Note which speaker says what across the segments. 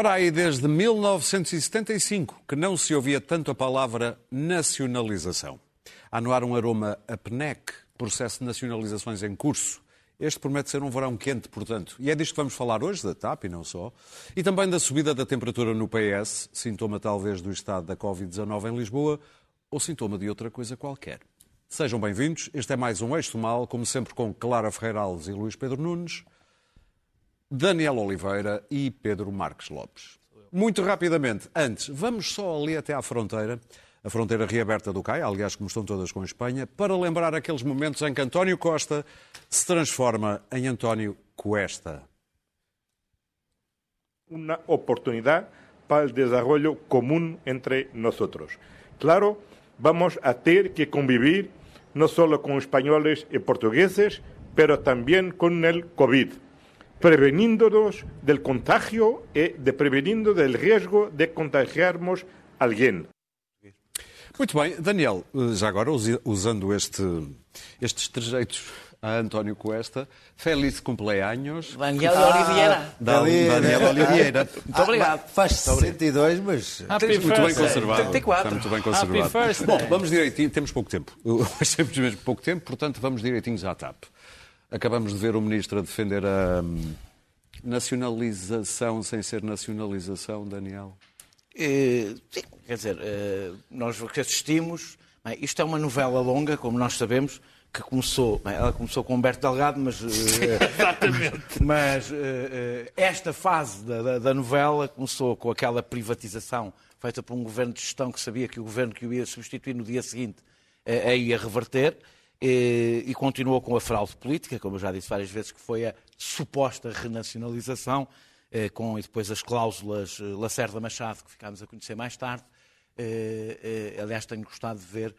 Speaker 1: Para aí, desde 1975, que não se ouvia tanto a palavra nacionalização. Há no ar um aroma a PNEC, processo de nacionalizações em curso. Este promete ser um verão quente, portanto. E é disto que vamos falar hoje, da TAP e não só. E também da subida da temperatura no PS, sintoma talvez do estado da Covid-19 em Lisboa, ou sintoma de outra coisa qualquer. Sejam bem-vindos. Este é mais um Eixo Mal, como sempre com Clara Ferreira Alves e Luís Pedro Nunes. Daniel Oliveira e Pedro Marques Lopes. Muito rapidamente, antes, vamos só ali até à fronteira, a fronteira reaberta do CAI, aliás, como estão todas com a Espanha, para lembrar aqueles momentos em que António Costa se transforma em António Cuesta.
Speaker 2: Uma oportunidade para o desenvolvimento comum entre nós. Claro, vamos a ter que convivir não só com espanhóis e portugueses, pero também com o Covid preveniéndonos del contagio e de prevenindo del riesgo de contagiarmos alguém.
Speaker 1: Muito bem, Daniel, já agora usando este, estes trejeitos a António Cuesta, feliz cumpleaños.
Speaker 3: Daniel ah, Oliveira.
Speaker 1: Daniel Oliveira.
Speaker 3: Muito obrigado.
Speaker 4: Ah, faz 62, mas...
Speaker 1: Happy muito first bem conservado. 34. Está muito bem conservado. Bom, vamos direitinho, temos pouco tempo. Temos mesmo pouco tempo, portanto vamos direitinhos à TAP. Acabamos de ver o Ministro a defender a hum, nacionalização sem ser nacionalização, Daniel.
Speaker 3: Uh, sim, quer dizer, uh, nós assistimos. Bem, isto é uma novela longa, como nós sabemos, que começou. Bem, ela começou com Humberto Delgado, mas. Uh,
Speaker 1: Exatamente.
Speaker 3: Mas esta fase da, da, da, novela começou com aquela privatização feita por um governo de gestão que sabia que o governo que o ia substituir no dia seguinte a ia reverter e, e continuou com a fraude política, como eu já disse várias vezes, que foi a suposta renacionalização, eh, com e depois as cláusulas eh, Lacerda Machado, que ficámos a conhecer mais tarde. Eh, aliás, tenho gostado de ver,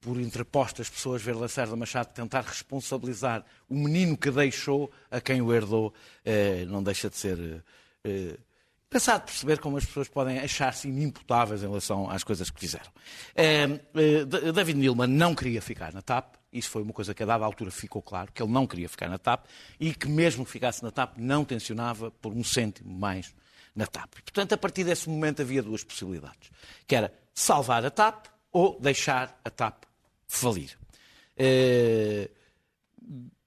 Speaker 3: por interpostas pessoas, ver Lacerda Machado tentar responsabilizar o menino que deixou a quem o herdou. Não deixa de ser Pensado perceber como as pessoas podem achar-se inimputáveis em relação às coisas que fizeram. David Nilman não queria ficar na TAP, isso foi uma coisa que a dada altura ficou claro, que ele não queria ficar na TAP e que mesmo que ficasse na TAP não tencionava por um cêntimo mais na TAP. Portanto, a partir desse momento havia duas possibilidades, que era salvar a TAP ou deixar a TAP falir. Eh,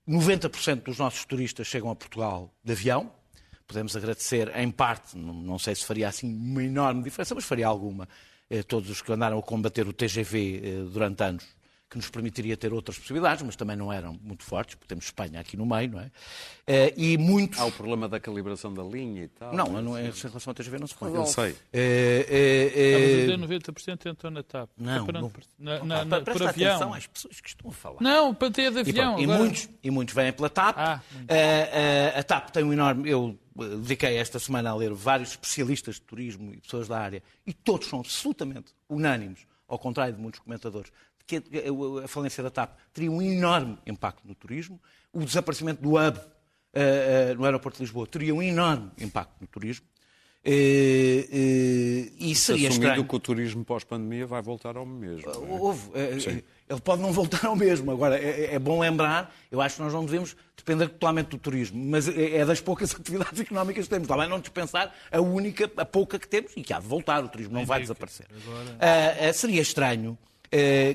Speaker 3: 90% dos nossos turistas chegam a Portugal de avião. Podemos agradecer, em parte, não sei se faria assim uma enorme diferença, mas faria alguma. Eh, todos os que andaram a combater o TGV eh, durante anos que nos permitiria ter outras possibilidades, mas também não eram muito fortes, porque temos Espanha aqui no meio, não é? Eh, e muitos...
Speaker 1: Há o problema da calibração da linha e tal.
Speaker 3: Não, não é, em relação ao TGV não se pode. Eu
Speaker 1: sei.
Speaker 5: É, é, é... 90% entrou na TAP.
Speaker 3: Não,
Speaker 5: para,
Speaker 3: não.
Speaker 5: Na, na, na, por avião.
Speaker 3: atenção às pessoas que estão a falar.
Speaker 5: Não, para ter de avião.
Speaker 3: E, agora... e, muitos, e muitos vêm pela TAP. Ah, uh, a TAP tem um enorme... Eu dediquei esta semana a ler vários especialistas de turismo e pessoas da área, e todos são absolutamente unânimes, ao contrário de muitos comentadores, que a falência da TAP teria um enorme impacto no turismo, o desaparecimento do hub uh, uh, no aeroporto de Lisboa teria um enorme impacto no turismo. Uh, e seria
Speaker 1: Assumindo
Speaker 3: estranho.
Speaker 1: que o turismo pós-pandemia vai voltar ao mesmo.
Speaker 3: Houve, é? ele pode não voltar ao mesmo. Agora, é, é, bom lembrar, eu acho que nós não devemos depender totalmente do turismo, mas é, é das poucas atividades económicas que temos. Bem não dispensar a única, a pouca que temos e que há de voltar, o turismo não vai desaparecer. Agora... seria estranho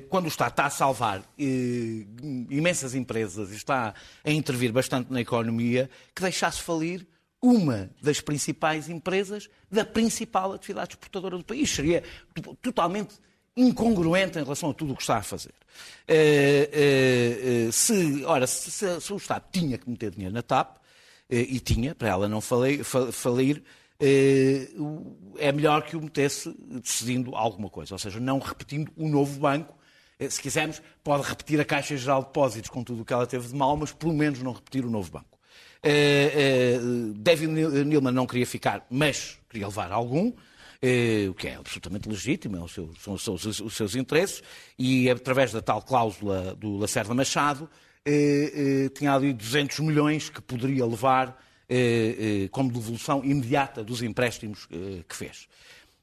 Speaker 3: quando o Estado está a salvar eh, imensas empresas está a intervir bastante na economia, que deixasse falir uma das principais empresas da principal atividade exportadora do país. Seria totalmente incongruente em relação a tudo o que está a fazer. Eh, se, ora, se, se, o Estado tinha que meter dinheiro na TAP, e tinha, para ela não falir, falir eh, é melhor que o metesse decidindo alguma coisa, ou seja, não repetindo o um novo banco. Eh, se quisermos, pode repetir a Caixa Geral de Depósitos com tudo o que ela teve de mal, mas pelo menos não repetir o novo banco. Eh, David Nilman não queria ficar, mas queria levar algum, o que é absolutamente legítimo, é são, os, seus interesses, e através da tal cláusula do Lacerda Machado, tinha ali 200 milhões que poderia levar eh, eh, como devolução imediata dos empréstimos eh, que fez.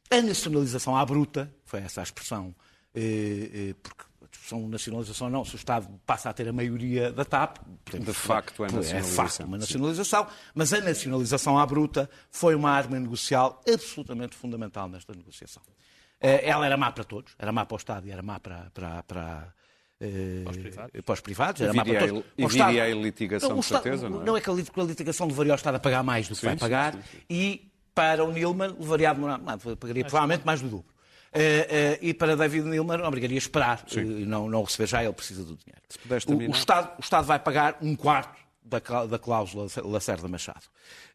Speaker 3: A nacionalização à bruta, foi essa a expressão, porque discussão de nacionalização não, se o Estado passa a ter a maioria da TAP.
Speaker 1: De facto, é nacionalização.
Speaker 3: É facto uma nacionalização, mas a nacionalização à bruta foi uma arma negocial absolutamente fundamental nesta negociação. Eh, ela era má para todos, era má para o Estado e era má para, para, para
Speaker 5: para os privados,
Speaker 3: para os privados era
Speaker 1: E viria
Speaker 3: todos.
Speaker 1: a- e viria a litigação,
Speaker 3: Não,
Speaker 1: de certeza, não é?
Speaker 3: Não é que a litigação levaria ao Estado a pagar mais do que
Speaker 1: Sim,
Speaker 3: vai
Speaker 1: sim,
Speaker 3: pagar
Speaker 1: sim, sim.
Speaker 3: e para o Nilman levaria a demorar, não, pagaria provavelmente mais do dobro. Eh, eh, e para David Nilman obrigaria a esperar eh, e não, não receber já, ele precisa do dinheiro. o, o Estado, o Estado vai pagar um quarto da, da cláusula Lacerda Machado.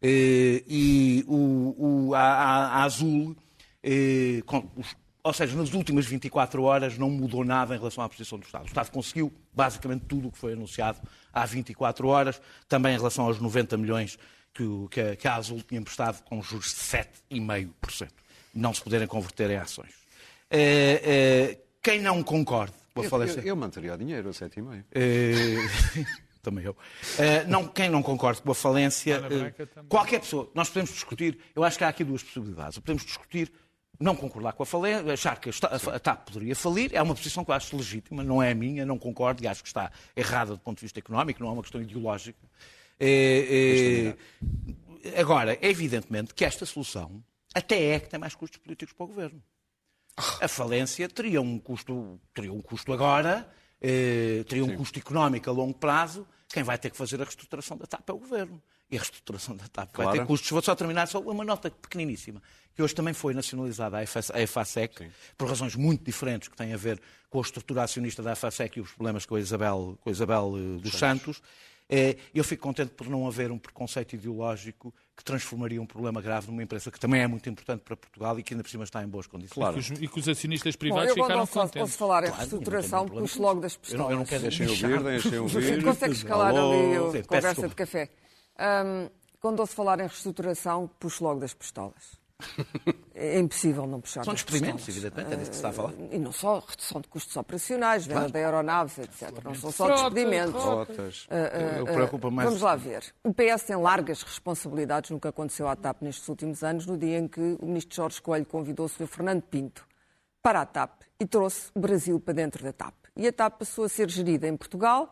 Speaker 3: Eh, e o, o- a, a- a Azul, eh, com os- ou seja, nas últimas 24 horas não mudou nada em relação à posição do Estado. O Estado conseguiu basicamente tudo o que foi anunciado há 24 horas, também em relação aos 90 milhões que, o- que a- que a Azul tinha emprestado com juros de 7,5%. Não se poderem converter em ações. Eh, eh, quem não concorde com a
Speaker 1: Eu,
Speaker 3: falência...
Speaker 1: eu, eu manteria o dinheiro a 7,5.
Speaker 3: Eh, também eu. Não, quem não concorda com a falência, qualquer pessoa, nós podemos discutir, eu acho que há aqui duas possibilidades. Podemos discutir, não concordar com a falência, achar que a TAP poderia falir, é uma posição que eu acho legítima, não é a minha, não concordo e acho que está errada do ponto de vista económico, não é uma questão ideológica. Eh, eh, agora, é evidentemente que esta solução até é que tem mais custos políticos para o governo. A falência teria um custo, teria um custo agora, eh, teria um custo económico a longo prazo. Quem vai ter que fazer a reestruturação da TAP é o governo. E a reestruturação da TAP vai
Speaker 1: Claro.
Speaker 3: ter custos. Vou só terminar só uma nota pequeniníssima, que hoje também foi nacionalizada a EFAS a EFASEC, por razões muito diferentes que têm a ver com a estrutura acionista da EFASEC e os problemas com a Isabel, com a Isabel eh, dos Santos. Eh, Eu fico contente por não haver um preconceito ideológico que transformaria um problema grave numa empresa que também é muito importante para Portugal e que ainda por cima está em boas condições.
Speaker 1: Claro.
Speaker 5: E que os- E que os acionistas
Speaker 6: Bom,
Speaker 5: privados
Speaker 6: eu quando
Speaker 5: ficaram
Speaker 6: ouço,
Speaker 5: contentes.
Speaker 6: ouço falar em
Speaker 3: Claro,
Speaker 6: reestruturação,
Speaker 3: não tenho
Speaker 6: puxo logo das
Speaker 3: Eu
Speaker 6: pistolas.
Speaker 3: não, eu não quero
Speaker 1: Deixem
Speaker 3: deixar-
Speaker 1: ouvir, deixem ouvir.
Speaker 6: Consegues calar
Speaker 3: Alô?
Speaker 6: ali a conversa de café. Ahm, quando ouço falar em reestruturação, puxo logo das pistolas. É impossível não puxar
Speaker 3: São
Speaker 6: das
Speaker 3: despedimentos,
Speaker 6: pistolas.
Speaker 3: evidentemente, é disso que se está a falar.
Speaker 6: E não só redução de custos operacionais, venda de aeronaves, etc. Não são só despedimentos.
Speaker 1: Rotas.
Speaker 3: Eu preocupo mais.
Speaker 6: Vamos lá ver. O PS tem largas responsabilidades no que aconteceu à TAP nestes últimos anos, no dia em que o ministro Jorge Coelho convidou o Sr. Fernando Pinto para a TAP e trouxe o Brasil para dentro da TAP. E a TAP passou a ser gerida em Portugal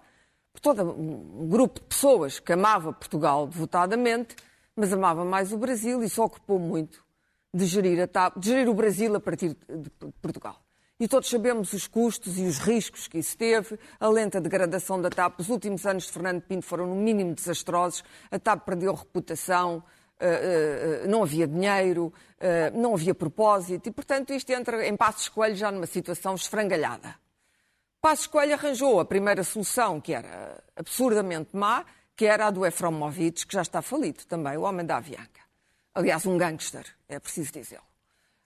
Speaker 6: por todo um grupo de pessoas que amava Portugal devotadamente, mas amava mais o Brasil e se ocupou muito de gerir, a TAP, de gerir o Brasil a partir de Portugal. E todos sabemos os custos e os riscos que isso teve, a lenta degradação da TAP. Os últimos anos de Fernando Pinto foram, no mínimo, desastrosos. A TAP perdeu reputação, eh, eh, não havia dinheiro, eh, não havia propósito e, portanto, isto entra em Passos Coelho já numa situação esfrangalhada. Passos Coelho arranjou a primeira solução, que era absurdamente má, que era a do Efromovich, que já está falido também, o homem da Avianca. Aliás, um gangster, é preciso dizê-lo.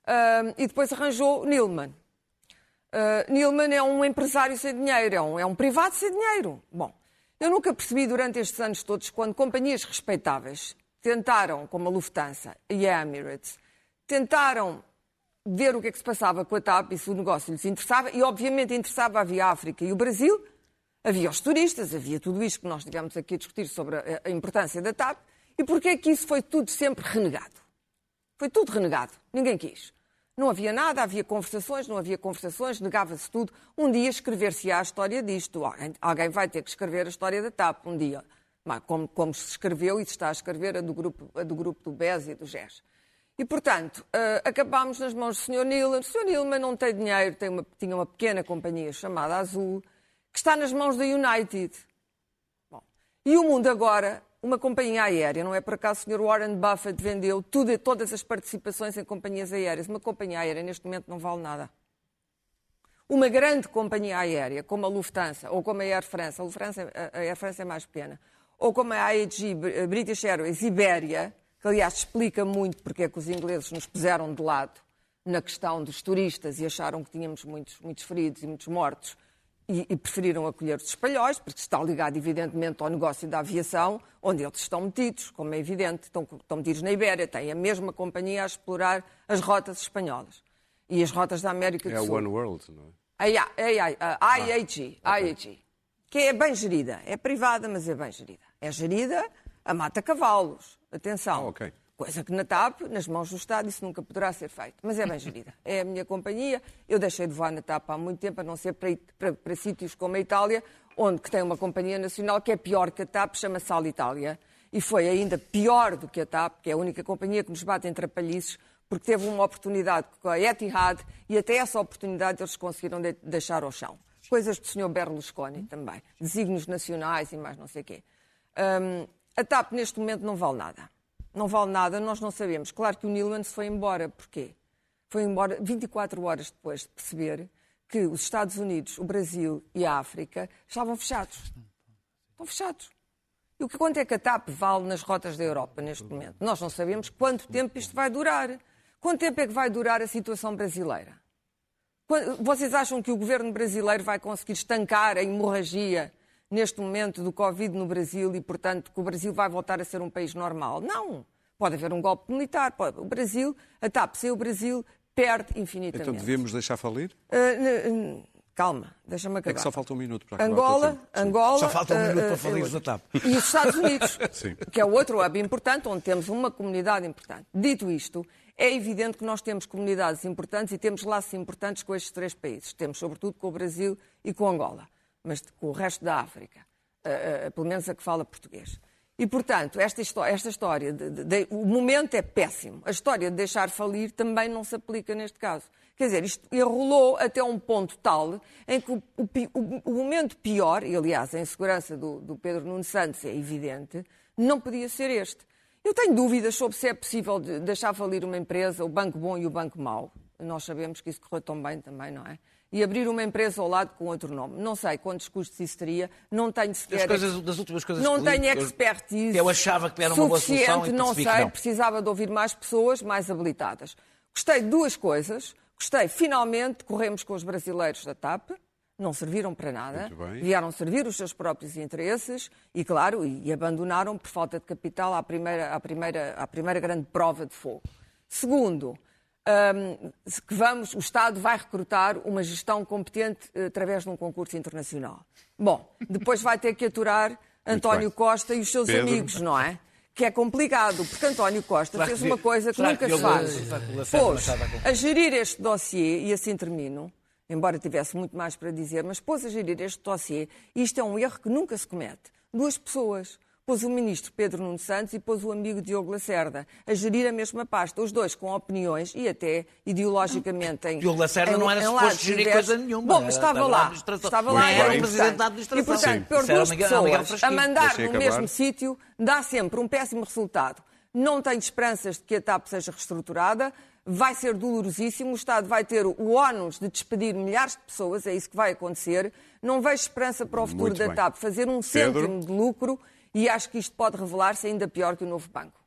Speaker 6: Ah, e depois arranjou Nilman. Uh, Nilman é um empresário sem dinheiro, é um, é um privado sem dinheiro. Bom, eu nunca percebi durante estes anos todos quando companhias respeitáveis tentaram, como a Lufthansa e a Emirates, tentaram ver o que é que se passava com a TAP e se o negócio lhes interessava, e obviamente interessava havia a África e o Brasil, havia os turistas, havia tudo isto que nós estivemos aqui a discutir sobre a, a importância da TAP, e porquê é que isso foi tudo sempre renegado? Foi tudo renegado, ninguém quis. Não havia nada, havia conversações, não havia conversações, negava-se tudo. Um dia escrever-se-á a história disto. Alguém, vai ter que escrever a história da TAP um dia. Como, como se escreveu e se está a escrever a do grupo, a do, grupo do BES e do GES. E, portanto, uh, acabámos nas mãos do Sr. Nilman. O Sr. Nilman não tem dinheiro, tem uma, tinha uma pequena companhia chamada Azul, que está nas mãos da United. Bom, e o mundo agora, uma companhia aérea, não é por acaso o Sr. Warren Buffett vendeu tudo, todas as participações em companhias aéreas. Uma companhia aérea neste momento não vale nada. Uma grande companhia aérea, como a Lufthansa ou como a Air France, a, Lufthansa, a Air France é mais pequena, ou como a AEG, British Airways, Ibéria, que aliás explica muito porque é que os ingleses nos puseram de lado na questão dos turistas e acharam que tínhamos muitos, muitos feridos e muitos mortos e, e, preferiram acolher os espanhóis, porque está ligado evidentemente ao negócio da aviação, onde eles estão metidos, como é evidente, estão, estão metidos na Ibéria, têm a mesma companhia a explorar as rotas espanholas e as rotas da América do
Speaker 1: É
Speaker 6: Sul.
Speaker 1: o One World, não é?
Speaker 6: A IAG, IAG, que é bem gerida, é privada, mas é bem gerida. É gerida a mata cavalos. Atenção.
Speaker 1: Ah, ok.
Speaker 6: Coisa que na TAP, nas mãos do Estado, isso nunca poderá ser feito. Mas é bem gerida. É a minha companhia. Eu deixei de voar na TAP há muito tempo, a não ser para, para, para sítios como a Itália, onde que tem uma companhia nacional que é pior que a TAP, chama-se Alitalia. E foi ainda pior do que a TAP, que é a única companhia que nos bate em trapalhices, porque teve uma oportunidade com a Etihad e até essa oportunidade eles conseguiram de deixar ao chão. Coisas do Sr. Berlusconi também. Desígnios nacionais e mais não sei o quê. Um, a TAP neste momento não vale nada não vale nada, nós não sabemos. Claro que o Nilman se foi embora. Porquê? Foi embora 24 horas depois de perceber que os Estados Unidos, o Brasil e a África estavam fechados. Estão fechados. E o que quanto é que a TAP vale nas rotas da Europa neste momento? Nós não sabemos quanto tempo isto vai durar. Quanto tempo é que vai durar a situação brasileira? Vocês acham que o governo brasileiro vai conseguir estancar a hemorragia neste momento do Covid no Brasil e, portanto, que o Brasil vai voltar a ser um país normal. Não. Pode haver um golpe militar. Pode... O Brasil, a TAP sem o Brasil, perde infinitamente.
Speaker 1: Então devíamos deixar falir?
Speaker 6: Uh, calma, deixa-me acabar.
Speaker 1: É que só falta um minuto para acabar.
Speaker 6: Angola, Angola.
Speaker 3: Só falta um minuto uh, para falir uh, da TAP.
Speaker 6: E os Estados Unidos, que é o outro hub importante, onde temos uma comunidade importante. Dito isto, é evidente que nós temos comunidades importantes e temos laços importantes com estes três países. Temos, sobretudo, com o Brasil e com Angola mas com o resto da África, uh, uh, pelo menos a que fala português. E, portanto, esta, esta história, de, de, de, o momento é péssimo. A história de deixar falir também não se aplica neste caso. Quer dizer, isto enrolou até um ponto tal em que o, o, o momento pior, e aliás a insegurança do, do Pedro Nuno Santos é evidente, não podia ser este. Eu tenho dúvidas sobre se é possível deixar falir uma empresa, o banco bom e o banco mau. Nós sabemos que isso correu tão bem também, não é? e abrir uma empresa ao lado com outro nome. Não sei quantos custos isso teria, não tenho sequer...
Speaker 3: Das, coisas, das últimas coisas
Speaker 6: Não tenho expertise
Speaker 3: eu achava que era uma boa solução e
Speaker 6: não sei,
Speaker 3: não.
Speaker 6: precisava de ouvir mais pessoas mais habilitadas. Gostei de duas coisas. Gostei, finalmente, corremos com os brasileiros da TAP, não serviram para nada, vieram servir os seus próprios interesses e, claro, e abandonaram por falta de capital a primeira, a primeira, a primeira grande prova de fogo. Segundo, um, que vamos, o Estado vai recrutar uma gestão competente uh, através de um concurso internacional. Bom, depois vai ter que aturar António Costa e os seus Pedro. amigos, não é? Que é complicado, porque António Costa fez uma coisa que nunca se faz. Pôs a gerir este dossiê, e assim termino, embora tivesse muito mais para dizer, mas pôs a gerir este dossiê, e isto é um erro que nunca se comete. Duas pessoas pôs o ministro Pedro Nuno Santos e pôs o amigo Diogo Lacerda a gerir a mesma pasta, os dois com opiniões e até ideologicamente em.
Speaker 3: Diogo Lacerda em, não era suposto gerir coisa nenhuma.
Speaker 6: Bom, mas estava lá. Estava lá,
Speaker 3: era o presidente da administração.
Speaker 6: E, portanto, pôr duas pessoas a mandar no mesmo sítio dá sempre um péssimo resultado. Não tenho esperanças de que a TAP seja reestruturada vai ser dolorosíssimo, o Estado vai ter o ónus de despedir milhares de pessoas, é isso que vai acontecer. Não vejo esperança para o futuro Muito da bem. TAP fazer um Pedro. cêntimo de lucro e acho que isto pode revelar-se ainda pior que o novo banco.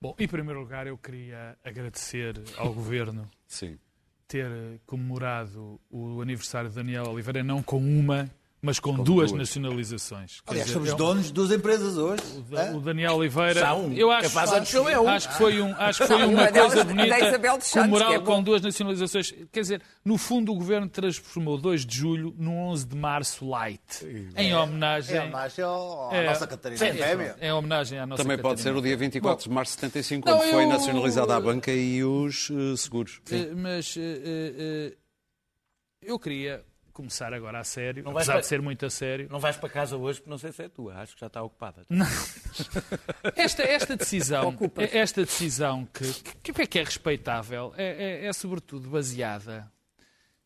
Speaker 5: Bom, em primeiro lugar, eu queria agradecer ao Governo Sim. ter comemorado o aniversário de Daniel Oliveira, não com uma, mas com, com duas, duas, nacionalizações.
Speaker 4: Aliás, dizer, somos é um... donos de duas empresas hoje.
Speaker 5: O, da, o Daniel Oliveira.
Speaker 3: Um.
Speaker 5: Eu acho,
Speaker 3: acho, eu.
Speaker 5: acho que foi, um, acho que foi uma coisa bonita. Comemorar é com duas nacionalizações. Quer dizer, no fundo, o governo transformou 2 de julho no 11 de março light. É, em homenagem.
Speaker 4: É homenagem ao, à é, nossa Catarina Fébia.
Speaker 5: É homenagem à nossa
Speaker 1: Também
Speaker 5: Catarina.
Speaker 1: pode ser o dia 24 Bom, de março de 75, quando não, foi eu... nacionalizada a banca e os uh, seguros.
Speaker 5: Uh, mas uh, eu queria começar agora a sério, não apesar para... de ser muito a sério.
Speaker 3: Não vais para casa hoje porque não sei se é tua, acho que já está ocupada.
Speaker 5: Não. Esta, esta decisão, esta decisão que, que, é que é respeitável é, é, é sobretudo baseada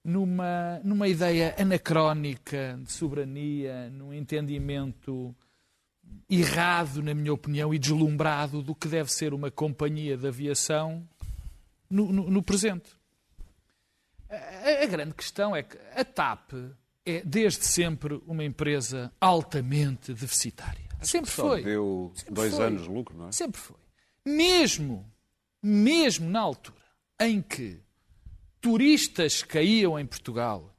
Speaker 5: numa, numa ideia anacrónica de soberania, num entendimento errado, na minha opinião, e deslumbrado do que deve ser uma companhia de aviação no, no, no presente. A, a grande questão é que a TAP é desde sempre uma empresa altamente deficitária.
Speaker 1: Acho
Speaker 5: sempre foi.
Speaker 1: Deu
Speaker 5: sempre
Speaker 1: dois
Speaker 5: foi.
Speaker 1: anos de lucro, não é?
Speaker 5: Sempre foi. Mesmo, mesmo na altura em que turistas caíam em Portugal,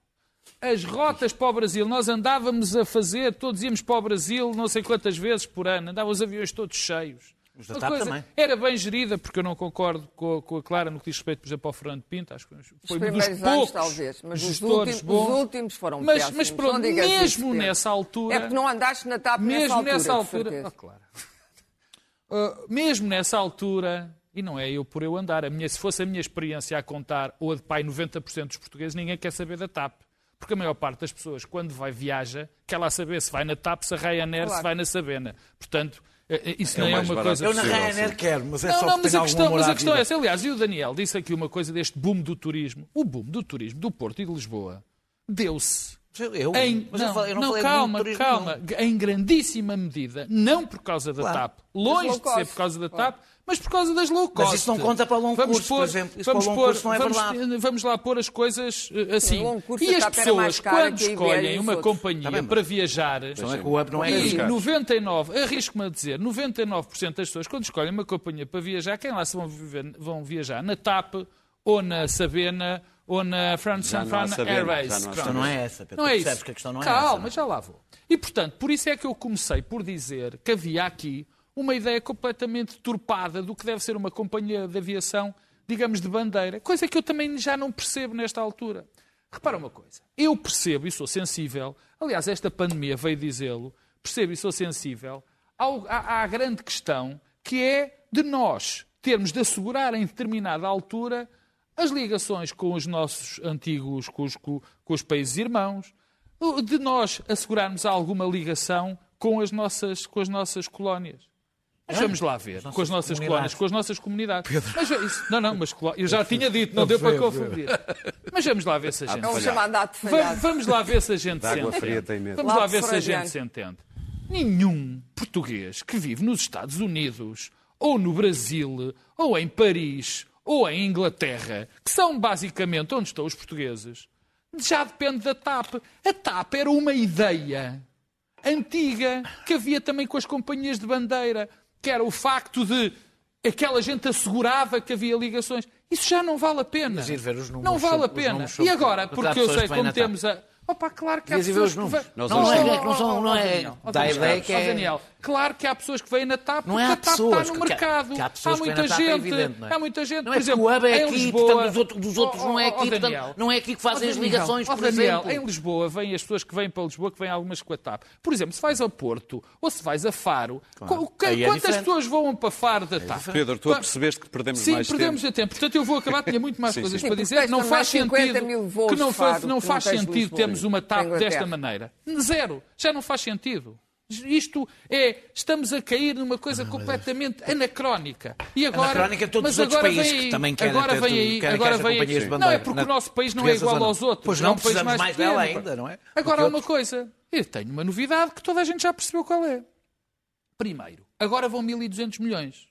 Speaker 5: as rotas para o Brasil, nós andávamos a fazer, todos íamos para o Brasil não sei quantas vezes por ano, andavam os aviões todos cheios.
Speaker 3: Os da TAP coisa, também.
Speaker 5: Era bem gerida, porque eu não concordo com a, com a, Clara no que diz respeito, por exemplo, ao Fernando Pinto. Acho que foi um dos poucos
Speaker 6: anos, talvez, mas os últimos, bons. os últimos foram
Speaker 5: mas,
Speaker 6: péssimos.
Speaker 5: Mas pronto, mesmo nessa altura...
Speaker 6: É porque não andaste na TAP
Speaker 5: mesmo
Speaker 6: nessa altura.
Speaker 5: Nessa altura oh, claro. uh, mesmo nessa altura, e não é eu por eu andar, a minha, se fosse a minha experiência a contar, ou a de pai 90% dos portugueses, ninguém quer saber da TAP. Porque a maior parte das pessoas, quando vai viaja, quer lá saber se vai na TAP, se a Ryanair, claro. se vai na Sabena. Portanto, isso é não é uma coisa
Speaker 3: Eu na Ryanair quero, mas é
Speaker 5: não,
Speaker 3: só
Speaker 5: não, mas a questão, mas a questão é essa. Aliás, e o Daniel disse aqui uma coisa deste boom do turismo. O boom do turismo do Porto e de Lisboa deu-se
Speaker 3: eu,
Speaker 5: em, não, eu, falei, eu não, não calma, calma. Não. Em grandíssima medida, não por causa da claro. TAP, longe de ser por causa da TAP, mas por causa das low cost.
Speaker 3: Mas isso não conta para longo vamos curso, pôr, por exemplo. Isso vamos, pôr, não é
Speaker 5: vamos,
Speaker 3: verdade.
Speaker 5: vamos lá pôr as coisas uh, assim. E as pessoas, quando escolhem uma companhia tá para viajar,
Speaker 3: é que o não é
Speaker 5: e 99, arrisco-me a dizer, 99% das pessoas, quando escolhem uma companhia para viajar, quem lá se vão, viver, vão viajar? Na TAP ou na Sabena ou na France Airways.
Speaker 3: A questão não é essa, Pedro.
Speaker 5: Não é isso.
Speaker 3: Que a questão não é
Speaker 5: Calma,
Speaker 3: essa,
Speaker 5: já lá vou. E, portanto, por isso é que eu comecei por dizer que havia aqui uma ideia completamente turpada do que deve ser uma companhia de aviação, digamos, de bandeira, coisa que eu também já não percebo nesta altura. Repara uma coisa, eu percebo e sou sensível, aliás, esta pandemia veio dizê-lo, percebo e sou sensível ao, à, à grande questão que é de nós termos de assegurar em determinada altura as ligações com os nossos antigos, com os, com, os países irmãos, de nós assegurarmos alguma ligação com as nossas, com as nossas colónias. Mas vamos lá ver, com as nossas colónias, com as nossas comunidades. Mas isso, não, não, mas eu já tinha dito, não deu para confundir. Mas vamos lá ver se a gente.
Speaker 6: É um chamado ato
Speaker 5: vamos, vamos lá ver se a gente se entende. Vamos lá ver se a gente se entende. Nenhum português que vive nos Estados Unidos, ou no Brasil, ou em Paris, ou em Inglaterra, que são basicamente onde estão os portugueses, já depende da TAP. A TAP era uma ideia antiga que havia também com as companhias de bandeira, que era o facto de aquela gente assegurava que havia ligações. Isso já não vale a pena. não vale a pena. E agora, porque eu sei como temos a Opa, claro que há pessoas que.
Speaker 3: Não, não, é, não, são, não é... Dá ideia que é...
Speaker 5: Daniel, claro que há pessoas que vêm na TAP não é a TAP está no mercado. há muita gente. Há muita gente.
Speaker 3: Não é por exemplo, o hub é aqui, portanto, dos outros, dos outros não é aqui, portanto, não é aqui que fazem as ligações, por exemplo.
Speaker 5: Em Lisboa, vêm as pessoas que vêm para Lisboa, que vêm algumas com a TAP. Por exemplo, se vais a Porto ou se vais a Faro, quantas pessoas vão para Faro da TAP?
Speaker 1: Pedro, tu percebeste que perdemos mais
Speaker 5: tempo. Sim, perdemos tempo. Portanto, eu vou acabar, tinha muito mais coisas para dizer. Não faz sentido que não faz sentido termos uma TAP desta maneira. Zero. Já não faz sentido. Isto é, estamos a cair numa coisa não, completamente mas... anacrónica. E agora,
Speaker 3: anacrónica todos mas os outros países aí, que também querem
Speaker 5: agora vem aí, querem agora vem aí. Não é porque na... o nosso país não é igual aos outros.
Speaker 3: Pois
Speaker 5: não,
Speaker 3: não precisamos mais, mais dela ainda, não é?
Speaker 5: Agora há uma coisa. Eu tenho uma novidade que toda a gente já percebeu qual é. Primeiro, agora vão 1.200 milhões.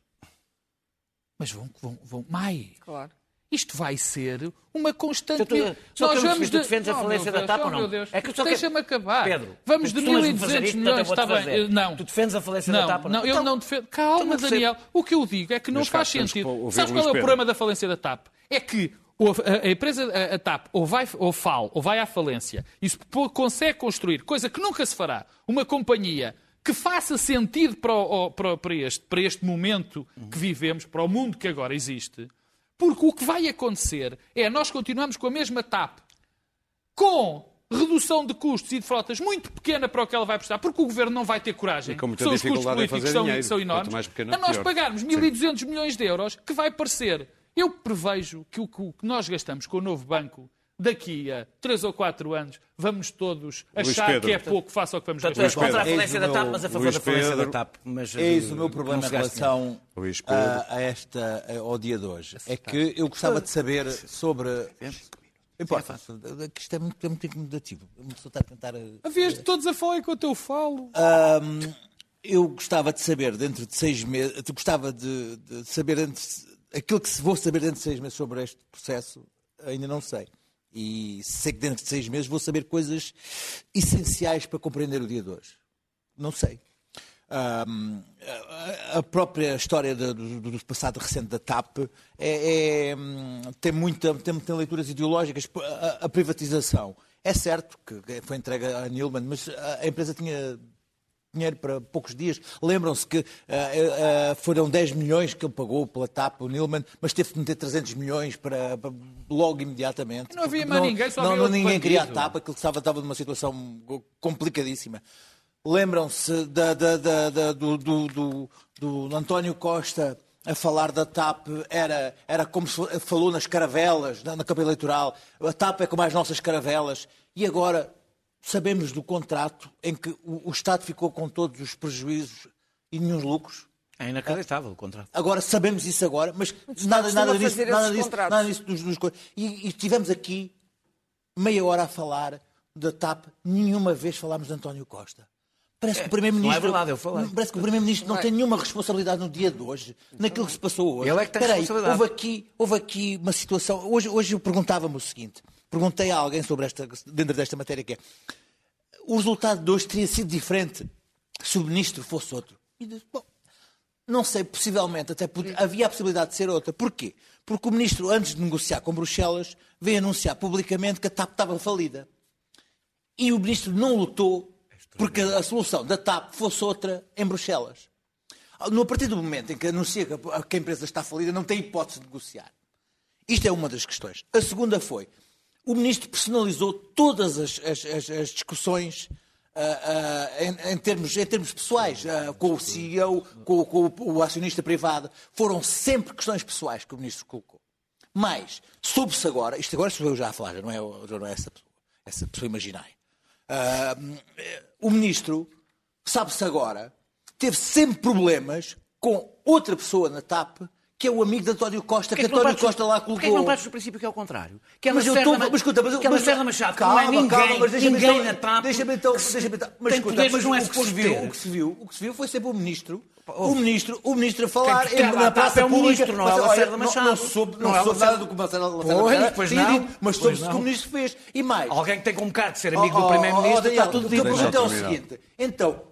Speaker 5: Mas vão, vão, vão mais.
Speaker 6: Claro.
Speaker 5: Isto vai ser uma constante.
Speaker 3: Tu, só Nós vamos de... defendes a falência da TAP ou não?
Speaker 5: É que Deixa-me acabar. Pedro, vamos de 1.200 milhões. Está bem. Não.
Speaker 3: Tu defendes a falência não, da TAP ou
Speaker 5: não? Não, eu então, não defendo. Calma, Daniel. O que eu digo é que não faz sentido. Sabes qual é o problema da falência da TAP? É que a empresa, a TAP, ou vai ou fal, ou vai à falência, isso consegue construir, coisa que nunca se fará, uma companhia que faça sentido para, o, para, para, este, para este momento que vivemos, para o mundo que agora existe, porque o que vai acontecer é nós continuamos com a mesma TAP, com redução de custos e de frotas muito pequena para o que ela vai prestar, porque o governo não vai ter coragem.
Speaker 1: são os custos políticos
Speaker 5: são, são enormes. a nós pagarmos 1.200 milhões de euros, que vai parecer. Eu prevejo que o que nós gastamos com o novo banco daqui a 3 ou 4 anos vamos todos achar que é pouco face ao que vamos
Speaker 3: Portanto, gastar. contra a falência da TAP, mas a favor da falência da TAP.
Speaker 4: Mas, eis o meu problema em relação a, a, esta, ao dia de hoje. É que eu gostava de saber sobre... Importa. É isto é muito, é muito incomodativo.
Speaker 5: A tentar... Havias de todos a falar enquanto eu falo.
Speaker 4: Um, eu gostava de saber, dentro de seis meses, gostava de, de saber dentro, aquilo que vou saber dentro de seis meses sobre este processo, ainda não sei. E sei que dentro de seis meses vou saber coisas essenciais para compreender o dia de hoje. Não sei. Um, a própria história do, do, passado recente da TAP é, é, tem, muita, tem, tem leituras ideológicas. A, a, privatização. É certo que foi entregue a Nilman, mas a empresa tinha dinheiro para poucos dias. Lembram-se que uh, uh, foram 10 milhões que ele pagou pela TAP, o Nilman, mas teve que meter 300 milhões para, para logo imediatamente.
Speaker 5: Não havia mais
Speaker 4: não,
Speaker 5: ninguém, só
Speaker 4: não,
Speaker 5: não
Speaker 4: ninguém queria a TAP, aquilo estava, estava numa situação complicadíssima. Lembram-se da, da, da, do, do, do António Costa a falar da TAP era, era como se falou nas caravelas, na, na campanha eleitoral. A TAP é como as nossas caravelas. E agora sabemos do contrato em que o, o Estado ficou com todos os prejuízos e nenhum lucros.
Speaker 3: É inacreditável o contrato.
Speaker 4: Agora sabemos isso agora, mas nada, nada disso, nada disso, nada disso dos, dos, e, e estivemos aqui meia hora a falar da TAP, nenhuma vez falámos de António Costa. Parece que o Primeiro-Ministro.
Speaker 3: Não é verdade, eu falei.
Speaker 4: Parece que o Primeiro-Ministro não tem nenhuma responsabilidade no dia de hoje, naquilo que se passou hoje.
Speaker 3: Ele é que tem
Speaker 4: Peraí,
Speaker 3: responsabilidade.
Speaker 4: Houve aqui, houve aqui uma situação. Hoje, hoje eu perguntava-me o seguinte: perguntei a alguém sobre esta, dentro desta matéria que é. O resultado de hoje teria sido diferente se o Ministro fosse outro. E disse, bom, não sei, possivelmente, até havia a possibilidade de ser outra. Porquê? Porque o Ministro, antes de negociar com Bruxelas, veio anunciar publicamente que a TAP estava falida. E o Ministro não lutou porque a solução da TAP fosse outra em Bruxelas. A partir do momento em que anuncia que a empresa está falida, não tem hipótese de negociar. Isto é uma das questões. A segunda foi, o Ministro personalizou todas as, as- as- as discussões ah, ah, em, em termos, em termos pessoais, ah, com o CEO, com, com o, acionista privado. Foram sempre questões pessoais que o Ministro colocou. Mas, soube-se agora, isto agora sou eu já a falar, não é, não é essa pessoa, essa pessoa imaginária. O Ministro, sabe-se agora, teve sempre problemas com outra pessoa na TAP, que é o amigo de António Costa, que,
Speaker 3: Porquê que não
Speaker 4: António Costa lá
Speaker 3: Porquê que
Speaker 4: colocou.
Speaker 3: não partes do princípio que é o contrário? Que é
Speaker 4: Mas eu estou.
Speaker 3: Ma-
Speaker 4: Mas escuta, mas,
Speaker 3: que é
Speaker 4: mas-
Speaker 3: Lacerda Machado, que
Speaker 4: calma,
Speaker 3: não é ninguém,
Speaker 4: calma, mas deixa-me
Speaker 3: ninguém
Speaker 4: então,
Speaker 3: na TAP.
Speaker 4: Deixa-me então,
Speaker 3: que
Speaker 4: deixa-me então, mas escuta, mas
Speaker 3: que não é
Speaker 4: o que se viu, o que se viu, o que se viu foi sempre o ministro, o ministro, o ministro a falar em- na praça
Speaker 3: é o
Speaker 4: pública.
Speaker 3: ministro, não é
Speaker 4: Mas,
Speaker 3: o Lacerda
Speaker 4: não-
Speaker 3: Machado.
Speaker 4: Não soube, não
Speaker 3: Não é
Speaker 4: soube nada do que o Lacerda Lacerda
Speaker 3: Pois,
Speaker 4: Machado
Speaker 3: pois
Speaker 4: tinha
Speaker 3: não,
Speaker 4: dito, mas soube-se que o ministro fez. E mais,
Speaker 3: Alguém que tem como cara de ser amigo
Speaker 4: Oh,
Speaker 3: do
Speaker 4: oh,
Speaker 3: Primeiro-Ministro,
Speaker 4: oh,
Speaker 3: está tudo
Speaker 4: o que eu
Speaker 3: dito.
Speaker 4: pergunto é o seguinte. Então,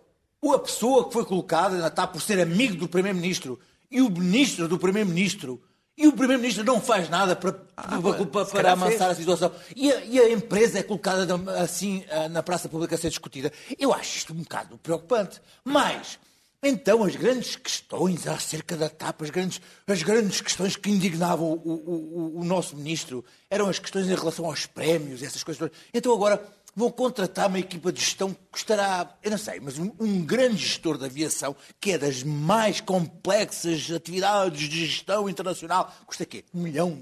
Speaker 4: a pessoa que foi colocada na TAP por ser amigo do Primeiro-Ministro e o ministro do Primeiro-Ministro e o Primeiro-Ministro não faz nada para, para, para- para
Speaker 3: calhar
Speaker 4: amansar a situação e a, e a empresa é colocada assim ah, na praça pública a ser discutida. Eu acho isto um bocado preocupante. Mas, então, as grandes questões acerca da TAP, as grandes, as grandes questões que indignavam o, o- o- o nosso ministro eram as questões em relação aos prémios, essas coisas. Então agora vão contratar uma equipa de gestão que custará, eu não sei, mas um, um grande gestor de aviação, que é das mais complexas atividades de gestão internacional, custa quê? Um milhão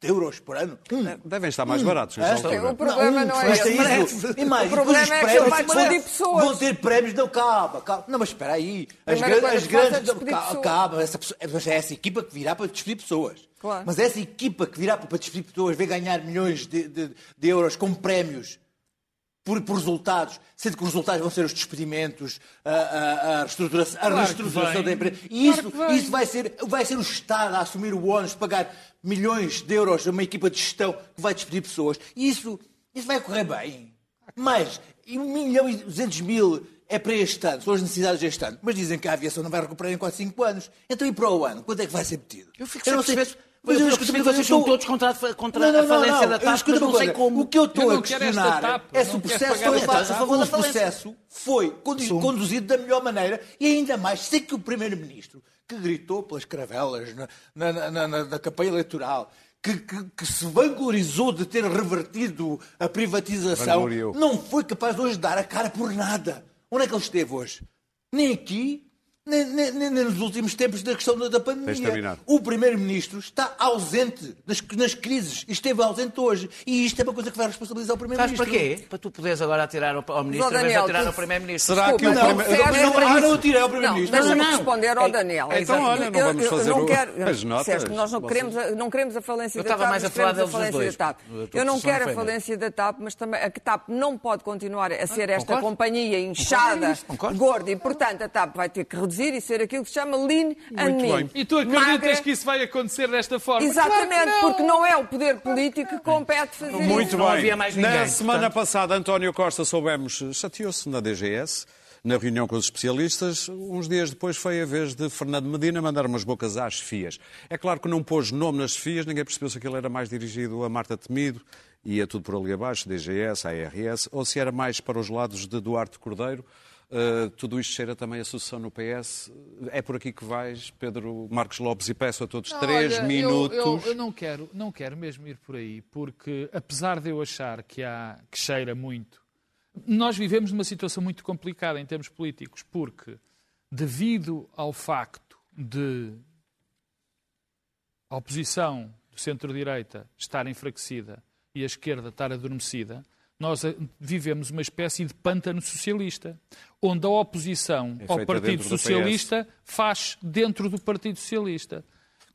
Speaker 4: de euros por ano? Um.
Speaker 1: Devem estar mais baratos nesta
Speaker 4: Esta-
Speaker 1: altura.
Speaker 6: O problema não é
Speaker 4: custa
Speaker 6: esse.
Speaker 4: isso. E mais,
Speaker 6: O problema é que
Speaker 4: prémios
Speaker 6: ele vai despedir pessoas.
Speaker 4: Vão ter prémios, não, calma, calma. Não, mas espera aí. As, gran- as
Speaker 6: é
Speaker 4: grandes.
Speaker 6: despedir
Speaker 4: calma, essa, pessoa- mas é essa equipa que virá para despedir pessoas.
Speaker 6: Claro.
Speaker 4: Mas essa equipa que virá para despedir pessoas, vem ganhar milhões de, de- de euros como prémios por, por resultados, sendo que os resultados vão ser os despedimentos, a, a- a reestruturação, a
Speaker 5: Claro
Speaker 4: reestruturação
Speaker 5: vem.
Speaker 4: da empresa. E
Speaker 5: Claro
Speaker 4: isso, isso vai, ser, vai ser o Estado a assumir o ônus de pagar milhões de euros a uma equipa de gestão que vai despedir pessoas. E isso, isso vai correr bem. Mas, e um milhão e duzentos mil é para este ano, são as necessidades deste ano. Mas dizem que a aviação não vai recuperar em 4, 5 anos. Então, e para o ano? Quanto é que vai ser metido?
Speaker 3: Eu fico sem perceber.
Speaker 4: Mas
Speaker 3: Eu
Speaker 4: eu
Speaker 3: percebi
Speaker 4: escuto-
Speaker 3: que vocês
Speaker 4: estou-
Speaker 3: todos contra contra
Speaker 4: Não, não,
Speaker 3: a falência
Speaker 4: não,
Speaker 3: da
Speaker 4: não.
Speaker 3: TAP, mas não sei como.
Speaker 4: O que eu estou
Speaker 5: Eu
Speaker 4: a
Speaker 5: não
Speaker 4: questionar é se
Speaker 5: não
Speaker 4: o processo, foi, a processo foi condu- conduzido da melhor maneira e ainda mais sei que o Primeiro-Ministro, que gritou pelas caravelas na, na, na, na- na campanha eleitoral, que, que- que se vanglorizou de ter revertido a privatização,
Speaker 1: Vangloriou.
Speaker 4: não foi capaz hoje de dar a cara por nada. Onde é que ele esteve hoje? Nem aqui, nem, nem- nem- nos últimos tempos da questão da, da pandemia. O Primeiro-Ministro está ausente nas, nas crises e esteve ausente hoje. E isto é uma coisa que vai responsabilizar o
Speaker 3: Sabes
Speaker 4: Primeiro-Ministro.
Speaker 3: para quê? Para tu poderes agora atirar ao, ao Ministro, de
Speaker 6: Daniel,
Speaker 3: atirar
Speaker 6: tu-
Speaker 3: ao Primeiro-Ministro.
Speaker 1: Será que o
Speaker 6: Desculpa,
Speaker 1: primeiro-
Speaker 6: não,
Speaker 4: Não, ah, não, eu tirei ao
Speaker 6: Não,
Speaker 4: Primeiro-Ministro.
Speaker 6: deixa-me
Speaker 3: Não, não.
Speaker 6: responder ao Daniel.
Speaker 1: Então, olha, não
Speaker 6: Eu-
Speaker 1: vamos
Speaker 6: eu- eu
Speaker 1: fazer
Speaker 6: não
Speaker 1: o-
Speaker 6: quero,
Speaker 1: as notas.
Speaker 6: Sérgio, nós não queremos, a- não queremos a falência
Speaker 3: Eu
Speaker 6: da
Speaker 3: estava
Speaker 6: TAP,
Speaker 3: mais a falar deles dois.
Speaker 6: Eu não quero a falência da TAP, mas também a TAP não pode continuar a ser esta
Speaker 3: concordo.
Speaker 6: companhia inchada, gorda, e portanto a TAP vai ter que reduzir e ser aquilo que se chama lean and
Speaker 1: Muito
Speaker 6: mean.
Speaker 1: bem.
Speaker 5: E tu acreditas
Speaker 6: Magra.
Speaker 5: que isso vai acontecer desta forma?
Speaker 6: Exatamente,
Speaker 5: Claro que
Speaker 6: porque não é o poder político que compete fazer
Speaker 1: Muito
Speaker 6: isso.
Speaker 3: Não
Speaker 1: bem.
Speaker 3: havia mais
Speaker 1: Na semana
Speaker 3: portanto.
Speaker 1: passada, António Costa, soubemos, chateou-se na DGS, na reunião com os especialistas. Uns dias depois foi a vez de Fernando Medina mandar umas bocas às FIAs. É claro que não pôs nome nas FIAs, ninguém percebeu se aquilo era mais dirigido a Marta Temido, ia tudo por ali abaixo, DGS, ARS, ou se era mais para os lados de Duarte Cordeiro. Uh, tudo isto cheira também a sucessão no PS. É por aqui que vais, Pedro Marcos Lopes, e peço a todos
Speaker 5: Não,
Speaker 1: três
Speaker 5: olha, eu-
Speaker 1: minutos.
Speaker 5: Eu, eu não, quero, não quero mesmo ir por aí, porque apesar de eu achar que, há, que cheira muito, nós vivemos numa situação muito complicada em termos políticos, porque devido ao facto de a oposição do centro-direita estar enfraquecida e a esquerda estar adormecida, nós eh, vivemos uma espécie de pântano socialista, onde a oposição
Speaker 1: é
Speaker 5: ao Partido Socialista faz dentro do Partido Socialista.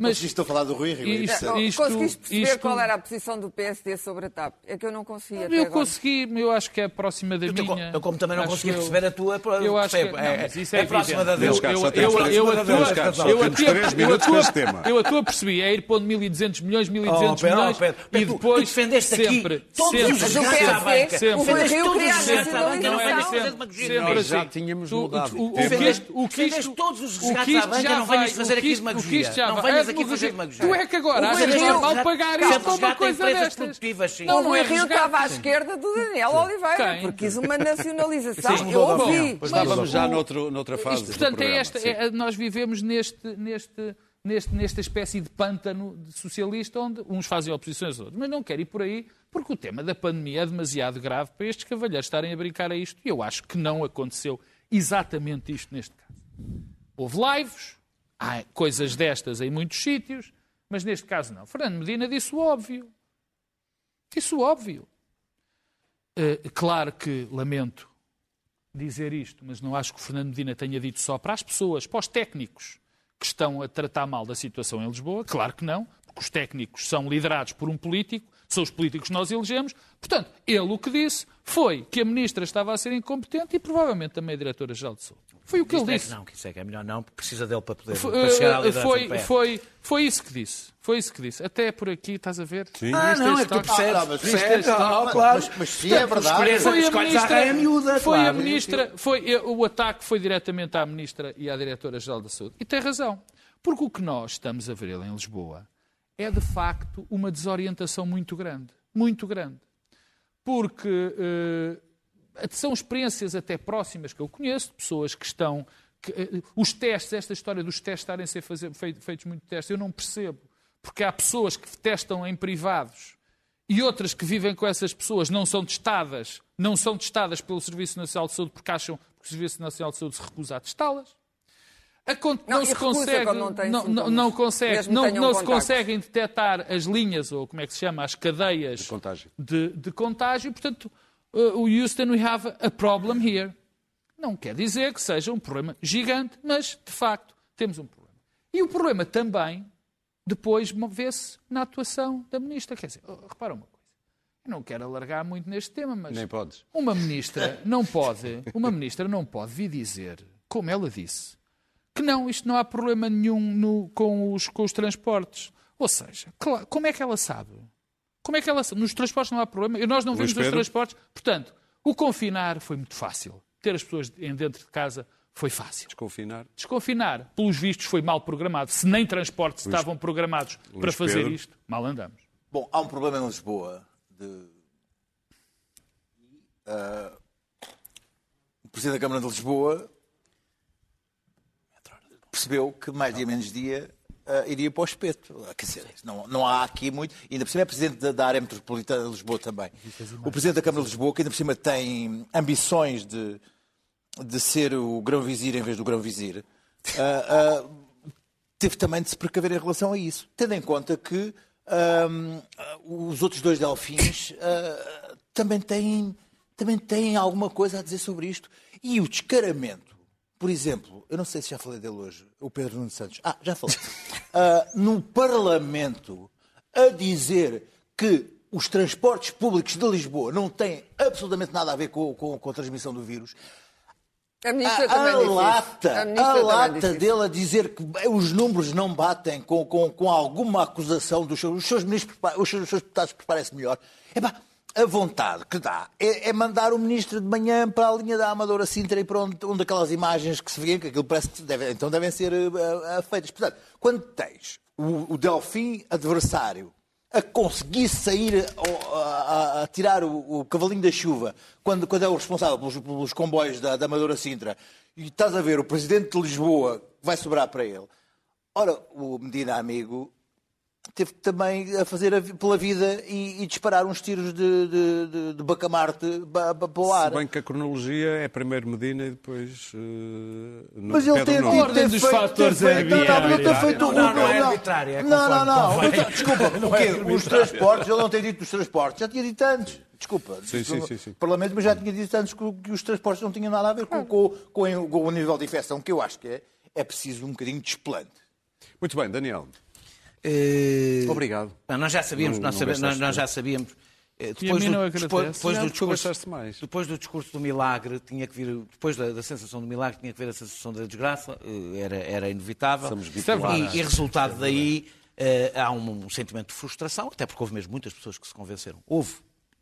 Speaker 4: Mas estou a falar do Rui Rio.
Speaker 6: Isto, isto, Conseguiste perceber isto, qual era a posição do PSD sobre a TAP? É que eu não consegui
Speaker 5: Eu agora. consegui, eu acho que é próxima da
Speaker 3: eu
Speaker 5: minha.
Speaker 3: Eu como também não consegui perceber a tua...
Speaker 5: Eu acho que... Não,
Speaker 3: é,
Speaker 5: isso é,
Speaker 3: é próxima da
Speaker 5: dele. Eu a tua percebi, é ir pondo 1.200 milhões, 1.200 milhões e depois
Speaker 3: defendeste
Speaker 5: sempre...
Speaker 3: Todos os banca. O
Speaker 6: Rio
Speaker 5: Não
Speaker 6: é
Speaker 5: sempre
Speaker 1: Já tínhamos mudado.
Speaker 3: O que isto... todos os gatos à banca, não venhas fazer aqui fazer demagogia.
Speaker 5: Tu é que agora achas normal pagar isto para uma coisa destas.
Speaker 6: Não, não é Rio estava à esquerda do Daniel Oliveira, porque quis uma nacionalização. Eu ouvi.
Speaker 1: Mas estávamos já noutro, noutra fase.
Speaker 5: Portanto, é esta, é, nós vivemos neste, neste, neste, nesta espécie de pântano socialista onde uns fazem oposições aos outros. Mas não quero ir por aí porque o tema da pandemia é demasiado grave para estes cavalheiros estarem a brincar a isto. E eu acho que não aconteceu exatamente isto neste caso. Houve lives, há coisas destas em muitos sítios, mas neste caso não. Fernando Medina disse o óbvio. Disse o óbvio. Uh, claro que lamento dizer isto, mas não acho que o Fernando Medina tenha dito só para as pessoas, para os técnicos que estão a tratar mal da situação em Lisboa. Claro que não, os técnicos são liderados por um político, são os políticos que nós elegemos. Portanto, ele o que disse foi que a ministra estava a ser incompetente e provavelmente também a diretora-geral de saúde. Foi o que ele
Speaker 3: é
Speaker 5: disse.
Speaker 3: Que não, que isso é que é melhor não, porque precisa dele para poder foi, para chegar à
Speaker 5: foi, foi, foi isso que disse. Foi isso que disse. Até por aqui, estás a ver?
Speaker 3: Sim. Ah, não, é que tu percebes. Ah, mas, percebes ah, claro. Mas, mas sim, é verdade.
Speaker 5: Foi a ministra, a miúda, foi claro. a ministra, foi, o ataque foi diretamente à ministra e à diretora-geral da saúde. E tem razão. Porque o que nós estamos a ver em Lisboa é, de facto, uma desorientação muito grande. Muito grande. Porque... Uh, são experiências até próximas que eu conheço, pessoas que estão. Que, uh, os testes, esta história dos testes estarem a ser fazer, feitos muito testes, eu não percebo. Porque há pessoas que testam em privados e outras que vivem com essas pessoas não são testadas, não são testadas pelo Serviço Nacional de Saúde porque acham que o Serviço Nacional de Saúde se recusa a testá-las. Não, não, se consegue, não, não, não, consegue, não, não se conseguem detectar as linhas, ou como é que se chama, as cadeias
Speaker 1: de contágio.
Speaker 5: De, de contágio. Portanto, uh, Houston, we have a problem here. Não quer dizer que seja um problema gigante, mas, de facto, temos um problema. E o problema também, depois, vê-se na atuação da ministra. Quer dizer, oh, repara uma coisa. Eu não quero alargar muito neste tema, mas...
Speaker 1: Nem podes.
Speaker 5: Uma ministra não pode, uma ministra não pode vir dizer, como ela disse, que não, isto não há problema nenhum no, com, os, com os transportes. Ou seja, claro, como é que ela sabe? Como é que ela. Nos transportes não há problema. Nós não vemos os transportes. Portanto, o confinar foi muito fácil. Ter as pessoas dentro de casa foi fácil.
Speaker 1: Desconfinar.
Speaker 5: Desconfinar, pelos vistos, foi mal programado. Se nem transportes Luís... estavam programados Luís para fazer Pedro. isto, mal andamos.
Speaker 4: Bom, há um problema em Lisboa. De... Uh... O Presidente da Câmara de Lisboa percebeu que mais dia menos dia uh, iria para o espeto. Quer dizer, não, não há aqui muito. Ainda por cima é presidente da, da área metropolitana de Lisboa também. O presidente da Câmara de Lisboa, que ainda por cima tem ambições de, de ser o grão-vizir em vez do grão-vizir, uh, uh, teve também de se precaver em relação a isso. Tendo em conta que os outros dois delfins também têm também têm alguma coisa a dizer sobre isto. E o descaramento por exemplo, eu não sei se já falei dele hoje, o Pedro Nuno Santos. Ah, já falei. Uh, no Parlamento, a dizer que os transportes públicos de Lisboa não têm absolutamente nada a ver com, com, com a transmissão do vírus.
Speaker 6: A, a, a
Speaker 4: lata, a, a lata dele a dizer que os números não batem com, com, com alguma acusação dos seus, os seus ministros, os seus, os seus deputados preparem-se melhor. Epá, a vontade que dá é, é, mandar o ministro de manhã para a linha da Amadora Sintra e para onde, onde aquelas imagens que se vêem, que aquilo parece que deve, então devem ser uh, uh, feitas. Portanto, quando tens o, o Delfim adversário a conseguir sair, a, a, a tirar o, o, cavalinho da chuva, quando, quando é o responsável pelos, pelos comboios da, da Amadora Sintra, e estás a ver o presidente de Lisboa, vai sobrar para ele. Ora, o Medina Amigo teve também a fazer a, pela vida e, e, disparar uns tiros de, de, de, de bacamarte para o ar.
Speaker 1: Se bem que a cronologia é primeiro Medina e depois. Uh,
Speaker 4: Mas ele tem a ordem
Speaker 5: dos fatores é
Speaker 4: arbitrária.
Speaker 3: Não, não, feito, não, não, é arbitrária. É
Speaker 4: não, não, não. Desculpa, não é os transportes, ele não tem dito os transportes, já tinha dito antes. Desculpa,
Speaker 1: sim, sim, sim, sim.
Speaker 4: o Parlamento mas já tinha dito antes que, que, os transportes não tinham nada a ver com, com, com, com o nível de infecção, que eu acho que é, é preciso um bocadinho de desplante.
Speaker 1: Muito bem, Daniel.
Speaker 3: Uh...
Speaker 1: Obrigado.
Speaker 3: Não, nós já sabíamos,
Speaker 1: não,
Speaker 3: nós, sabe, nós, nós, já sabíamos.
Speaker 5: Eh, depois, do, depois,
Speaker 3: depois
Speaker 1: não,
Speaker 3: do discurso,
Speaker 1: mais.
Speaker 3: depois do discurso do milagre, tinha que vir, depois da, da, sensação do milagre, tinha que vir a sensação da desgraça, eh, era, era inevitável. E, e resultado daí há um, um, sentimento de frustração, até porque houve mesmo muitas pessoas que se convenceram. Houve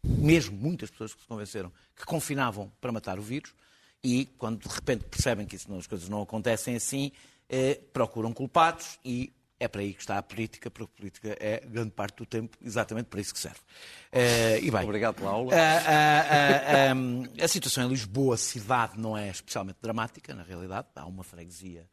Speaker 3: mesmo muitas pessoas que se convenceram que confinavam para matar o vírus e quando de repente percebem que isso, as coisas não acontecem assim, eh, procuram culpados e é para aí que está a política, porque a política é, grande parte do tempo, exatamente para isso que serve. Uh, e bem,
Speaker 1: Obrigado pela aula.
Speaker 3: Uh, uh, a situação em Lisboa, cidade, não é especialmente dramática, na realidade. Há uma freguesia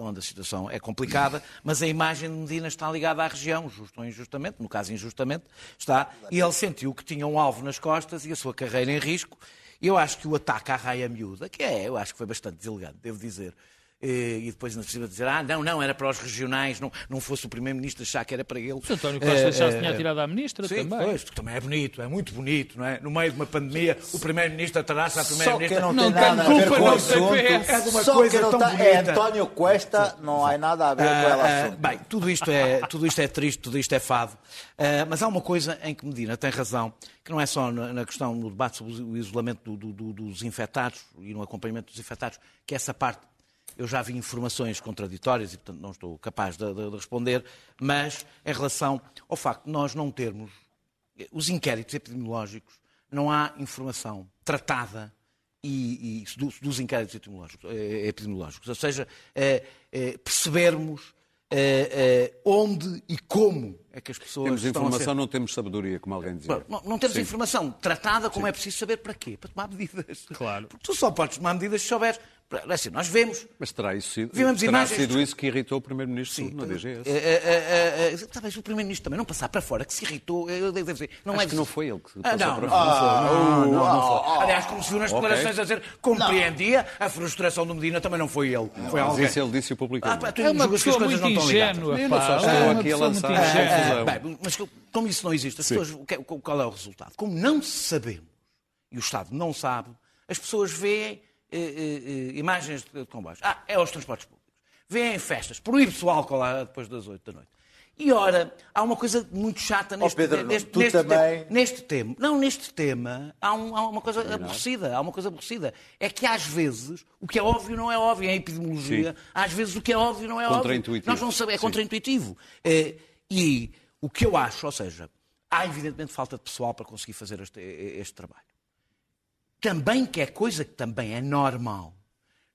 Speaker 3: onde a situação é complicada, mas a imagem de Medina está ligada à região, justo ou injustamente, no caso injustamente, está, e ele sentiu que tinha um alvo nas costas e a sua carreira em risco. Eu acho que o ataque à raia miúda, que é, eu acho que foi bastante deselegante, devo dizer, e depois não precisa dizer, ah, não, não, era para os regionais, não, não fosse o Primeiro-Ministro achar que era para ele. O
Speaker 5: António Costa já se tinha tirado à Ministra
Speaker 3: sim,
Speaker 5: também.
Speaker 3: Pois, também é bonito, é muito bonito, não é? No meio de uma pandemia, o Primeiro-Ministro atrás à Primeira-Ministra.
Speaker 4: Que não, não tem nada a ver com o assunto.
Speaker 3: É de uma Só coisa tão
Speaker 4: tá, É António Costa, não há nada a ver com ela ah, assunto.
Speaker 3: Bem, tudo isto, é, tudo isto é triste, tudo isto é fado. Uh, mas há uma coisa em que Medina tem razão, que não é só na questão, no debate sobre o isolamento do, do, dos infectados e no acompanhamento dos infectados, que essa parte eu já vi informações contraditórias e, portanto, não estou capaz de, de, de responder, mas em relação ao facto de nós não termos os inquéritos epidemiológicos, não há informação tratada e, e dos, dos, inquéritos epidemiológicos, eh, epidemiológicos, ou seja, é, é, percebermos é, onde e como é que as pessoas.
Speaker 1: Temos informação,
Speaker 3: ser...
Speaker 1: não temos sabedoria, como alguém dizia.
Speaker 3: Não, não temos Sim. informação tratada como Sim. é preciso saber para quê? Para tomar medidas.
Speaker 1: Claro.
Speaker 3: Porque tu só podes tomar medidas se souberes é assim, nós vemos.
Speaker 1: Mas terá isso sido, terá imagens... sido isso que irritou o Primeiro-Ministro na DGS? É,
Speaker 3: é, é, talvez o Primeiro-Ministro também não passar para fora, que se irritou. Eu devo dizer,
Speaker 1: não
Speaker 3: Acho
Speaker 1: é que não foi ele que
Speaker 3: ah,
Speaker 1: passou
Speaker 3: não,
Speaker 1: para
Speaker 3: fora. Ah, não, não, não, não, foi. Aliás, como se viu nas declarações okay. a dizer, compreendia a frustração do Medina, também não foi ele. Foi
Speaker 1: alguém. Mas isso ele disse publicamente.
Speaker 5: Ah, é uma pessoa muito ingênua.
Speaker 1: Só estou aqui a lançar
Speaker 3: Mas como isso não existe, as pessoas, qual é o resultado? Como não sabemos, e o Estado não sabe, as pessoas veem eh, eh, eh, imagens de comboios. Ah, é os transportes públicos. Vêm festas, proíbe-se o álcool lá depois das 8 da noite. E ora, há uma coisa muito chata neste,
Speaker 4: oh, Pedro,
Speaker 3: neste,
Speaker 4: neste,
Speaker 3: também... neste, tema. Não, neste tema há, um, há, uma coisa aborrecida. Há uma coisa aborrecida. É que às vezes o que é óbvio não é óbvio. Em epidemiologia, Sim. às vezes o que é óbvio não é óbvio. Nós não sabemos, é contraintuitivo. E o que eu acho, ou seja, há evidentemente falta de pessoal para conseguir fazer este, este trabalho também que é coisa que também é normal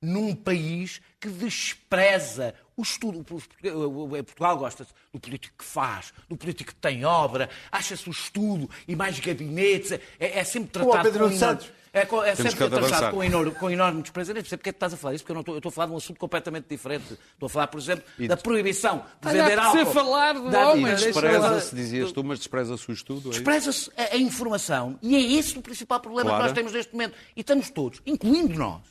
Speaker 3: num país que despreza o estudo. Portugal gosta do político que faz, do político que tem obra, acha-se o estudo e mais gabinetes. É, é sempre tratado.
Speaker 4: Pedro com Santos.
Speaker 3: É, é sempre tratado com enorme, com enorme desprezo. Eu não sei porque é que estás a falar isso, porque eu, não estou, eu estou a falar de um assunto completamente diferente. Estou a falar, por exemplo, e da proibição de vender álcool.
Speaker 5: falar de homem.
Speaker 1: Despreza-se, dizias tu, mas despreza-se o estudo.
Speaker 3: É despreza-se a, a, informação. E é esse o principal problema claro. que nós temos neste momento. E estamos todos, incluindo nós,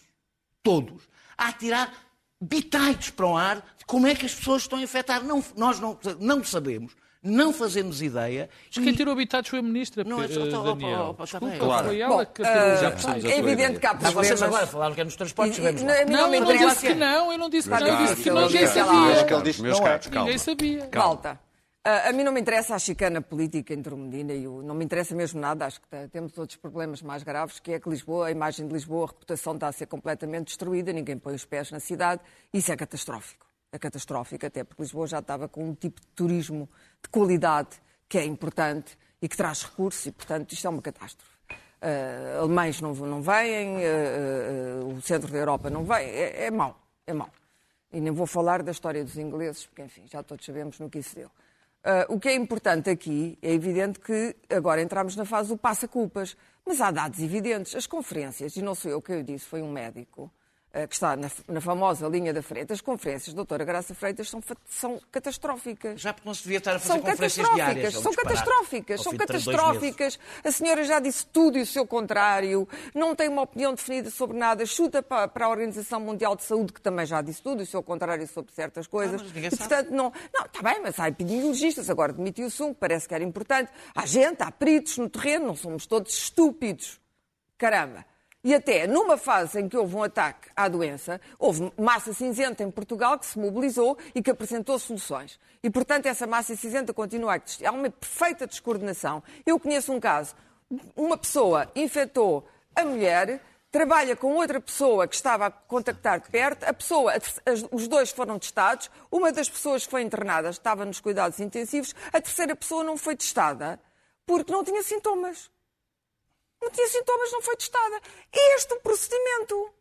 Speaker 3: todos, a tirar bitites para o ar de como é que as pessoas estão a infectar. Não, nós não, não sabemos não fazemos ideia.
Speaker 5: Mas quem tirou habitados foi a ministra,
Speaker 3: não, é só,
Speaker 5: Daniel.
Speaker 3: Oh, oh,
Speaker 1: claro.
Speaker 5: Foi ela
Speaker 6: que uh, já É evidente que há problemas.
Speaker 3: Vocês agora falaram que é nos transportes,
Speaker 5: vemos não, não, eu não disse que não, eu não disse que não, eu disse que ninguém sabia. Ninguém sabia.
Speaker 6: Malta. Uh, a mim não me interessa a chicana política entre o Medina e o. Não me interessa mesmo nada, acho que temos outros problemas mais graves, que é que Lisboa, a imagem de Lisboa, a reputação está a ser completamente destruída, ninguém põe os pés na cidade, isso é catastrófico. É catastrófico, até porque Lisboa já estava com um tipo de turismo de qualidade que é importante e que traz recursos, e, portanto, isto é uma catástrofe. Uh, alemães não, não vêm, uh, uh, o centro da Europa não vem, é, é mau, é mau. E nem vou falar da história dos ingleses, porque, enfim, já todos sabemos no que isso deu. O que é importante aqui é evidente que agora entramos na fase do passa-culpas, mas há dados evidentes. As conferências, e não sou eu que eu disse, foi um médico, que está na, na, famosa linha da frente, as conferências da doutora Graça Freitas são, são catastróficas.
Speaker 3: Já porque não se devia estar a fazer são conferências diárias.
Speaker 6: São catastróficas, são catastróficas. A senhora já disse tudo e o seu contrário, não tem uma opinião definida sobre nada, chuta para, para a Organização Mundial de Saúde, que também já disse tudo e o seu contrário sobre certas coisas. Ah, e, portanto, não, não, está bem, mas há epidemiologistas, agora demitiu-se um, parece que era importante. Há gente, há peritos no terreno, não somos todos estúpidos. Caramba. E até numa fase em que houve um ataque à doença, houve massa cinzenta em Portugal que se mobilizou e que apresentou soluções. E, portanto, essa massa cinzenta continua a existir. Há uma perfeita descoordenação. Eu conheço um caso. Uma pessoa infectou a mulher, trabalha com outra pessoa que estava a contactar de perto, a pessoa, os dois foram testados, uma das pessoas foi internada estava nos cuidados intensivos, a terceira pessoa não foi testada porque não tinha sintomas não tinha sintomas, não foi testada. Este é o procedimento.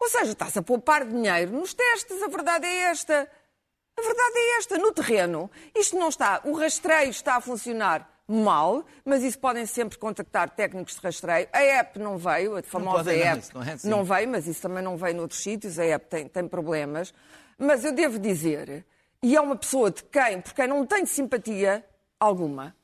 Speaker 6: Ou seja, está-se a poupar dinheiro nos testes, a verdade é esta. A verdade é esta. No terreno, isto não está. O rastreio está a funcionar mal, mas isso podem sempre contactar técnicos de rastreio. A app não veio, a famosa não app não, é assim. não, veio, mas isso também não veio noutros sítios. A app tem, tem problemas. Mas eu devo dizer, e é uma pessoa de quem, porque não tenho simpatia alguma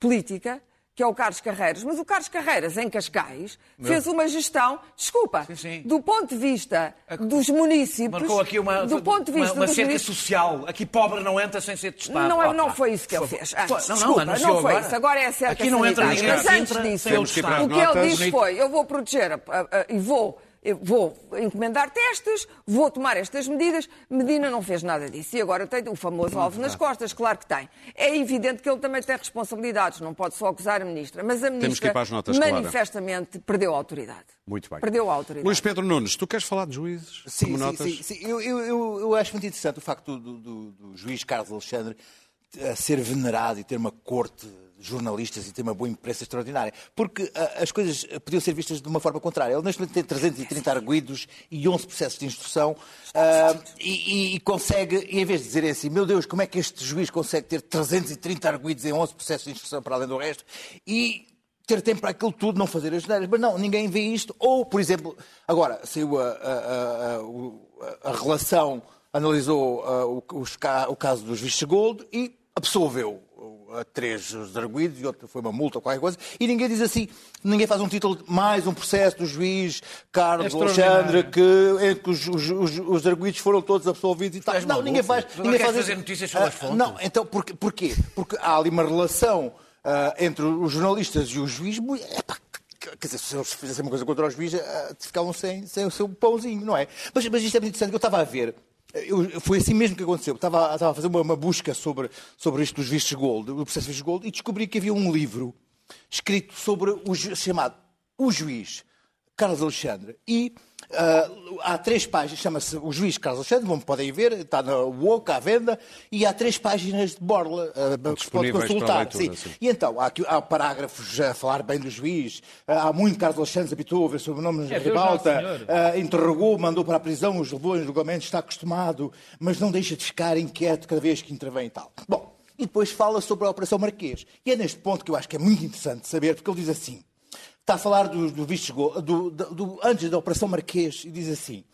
Speaker 6: política, que é o Carlos Carreiras, mas o Carlos Carreiras, em Cascais, Meu. fez uma gestão, desculpa, sim, sim. do ponto de vista dos municípios.
Speaker 3: Marcou aqui uma, do ponto de vista uma, uma cerca social. Aqui pobre não entra sem ser testado.
Speaker 6: Não, é, não foi isso que ele fez. Ah, não, desculpa, não, não foi agora. isso. Agora é a cerca
Speaker 3: Aqui não entra ninguém.
Speaker 6: Mas antes disso, o que ele disse foi: eu vou proteger a, a, a, e vou eu vou encomendar testes, vou tomar estas medidas. Medina não fez nada disso. E agora tem o famoso alvo nas costas, claro que tem. É evidente que ele também tem responsabilidades, não pode só acusar a ministra. Mas a ministra notas, manifestamente Clara. perdeu a autoridade.
Speaker 1: Muito bem.
Speaker 6: Perdeu a autoridade.
Speaker 1: Luís Pedro Nunes, tu queres falar de juízes?
Speaker 4: Sim, sim, sim, sim. Eu, eu, eu, acho muito interessante o facto do, do, do juiz Carlos Alexandre ser venerado e ter uma corte jornalistas e tem uma boa imprensa extraordinária. Porque uh, as coisas podiam ser vistas de uma forma contrária. Ele neste momento tem 330 arguídos e 11 processos de instrução uh, e, e, consegue, e em vez de dizerem assim, meu Deus, como é que este juiz consegue ter 330 arguídos em 11 processos de instrução para além do resto? E ter tempo para aquilo tudo, não fazer as neiras. Mas não, ninguém vê isto. Ou, por exemplo, agora saiu a, a, a, a relação, analisou o, o, caso dos Vistos Gold e absolveu a três os arguídos e outro foi uma multa ou qualquer coisa, e ninguém diz assim, ninguém faz um título de mais um processo do juiz Carlos é Alexandre, que, em que os, os, os, os arguídos foram todos absolvidos e tal.
Speaker 3: Não, ninguém faz. Ninguém faz fazer notícias sobre as ah, fontes.
Speaker 4: Não, então porquê? porquê? Porque há ali uma relação uh, entre os jornalistas e o juiz. Epá, quer dizer, se eles fizessem uma coisa contra o juiz, uh, ficavam sem, sem o seu pãozinho, não é? Mas, mas isto é muito interessante, eu estava a ver eu, foi assim mesmo que aconteceu. Estava, estava a fazer uma, uma, busca sobre, sobre isto dos vistos gold, do processo de vistos gold, e descobri que havia um livro escrito sobre o chamado O Juiz, Carlos Alexandre, e Uh, há três páginas, chama-se O Juiz Carlos Alexandre, como podem ver, está na UOC à venda, e há três páginas de borla uh, que se pode consultar. Leitura, sim. Sim. E então, há, aqui, há parágrafos a falar bem do juiz, uh, há muito Carlos Alexandre se habituou a ver sobre o nome de é, ribalta, uh, interrogou, mandou para a prisão, os levou em julgamento, está acostumado, mas não deixa de ficar inquieto cada vez que intervém e tal. Bom, e depois fala sobre a Operação Marquês. E é neste ponto que eu acho que é muito interessante saber, porque ele diz assim. Está a falar do, do, do, do, antes da Operação Marquês e diz assim: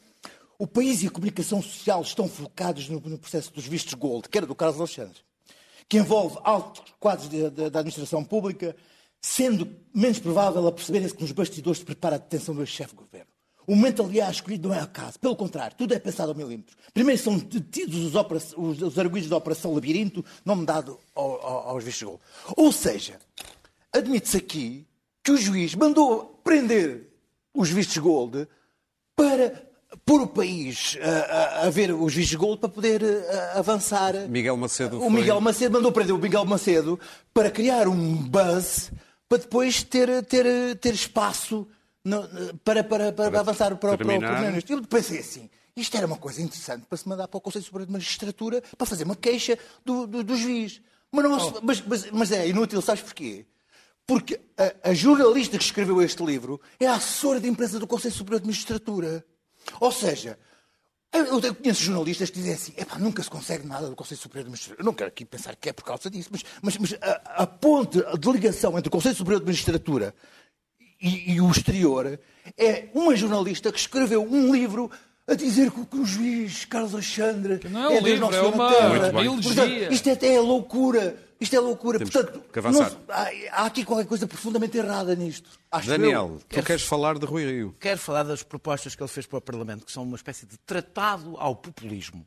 Speaker 4: o país e a comunicação social estão focados no, no processo dos vistos gold, que era do Carlos Alexandre, que envolve altos quadros da administração pública, sendo menos provável a perceberem-se que nos bastidores se prepara a detenção do ex-chefe de governo. O momento, aliás, escolhido não é acaso. Pelo contrário, tudo é pensado ao milímetro. Primeiro são detidos os, os, os arguídos da Operação Labirinto, nome dado ao, ao, aos vistos gold. Ou seja, admite-se aqui que o juiz mandou prender os vistos gold para pôr o país a, a, a ver os vistos gold para poder a, avançar.
Speaker 1: Miguel Macedo.
Speaker 4: O foi... Miguel Macedo mandou prender o Miguel Macedo para criar um buzz para depois ter, ter, ter espaço no, para, para, para, para, avançar para, para o Primeiro-Ministro. Eu pensei assim. Isto era uma coisa interessante para se mandar para o Conselho Superior de Magistratura para fazer uma queixa do, do, do juiz. Mas, não, oh. mas, mas, mas é inútil, sabes porquê? Porque a, a, jornalista que escreveu este livro é a assessora de imprensa do Conselho Superior de Magistratura. Ou seja, eu, eu conheço jornalistas que dizem assim: nunca se consegue nada do Conselho Superior de Magistratura. Eu não quero aqui pensar que é por causa disso, mas, mas, mas a, a, ponte, a delegação entre o Conselho Superior de Magistratura e, e o exterior é uma jornalista que escreveu um livro
Speaker 7: a dizer que, que o juiz Carlos Alexandre
Speaker 5: não é um
Speaker 7: Deus
Speaker 5: livro,
Speaker 7: Nosso
Speaker 5: é uma- uma elegia.
Speaker 7: Portanto, isto é, é loucura. Isto é loucura.
Speaker 1: Temos
Speaker 7: Portanto,
Speaker 1: que avançar.
Speaker 7: não- há, há aqui qualquer coisa profundamente errada nisto. Acho
Speaker 1: Daniel,
Speaker 7: eu.
Speaker 1: tu queres falar de Rui Rio?
Speaker 3: Quero falar das propostas que ele fez para o Parlamento, que são uma espécie de tratado ao populismo.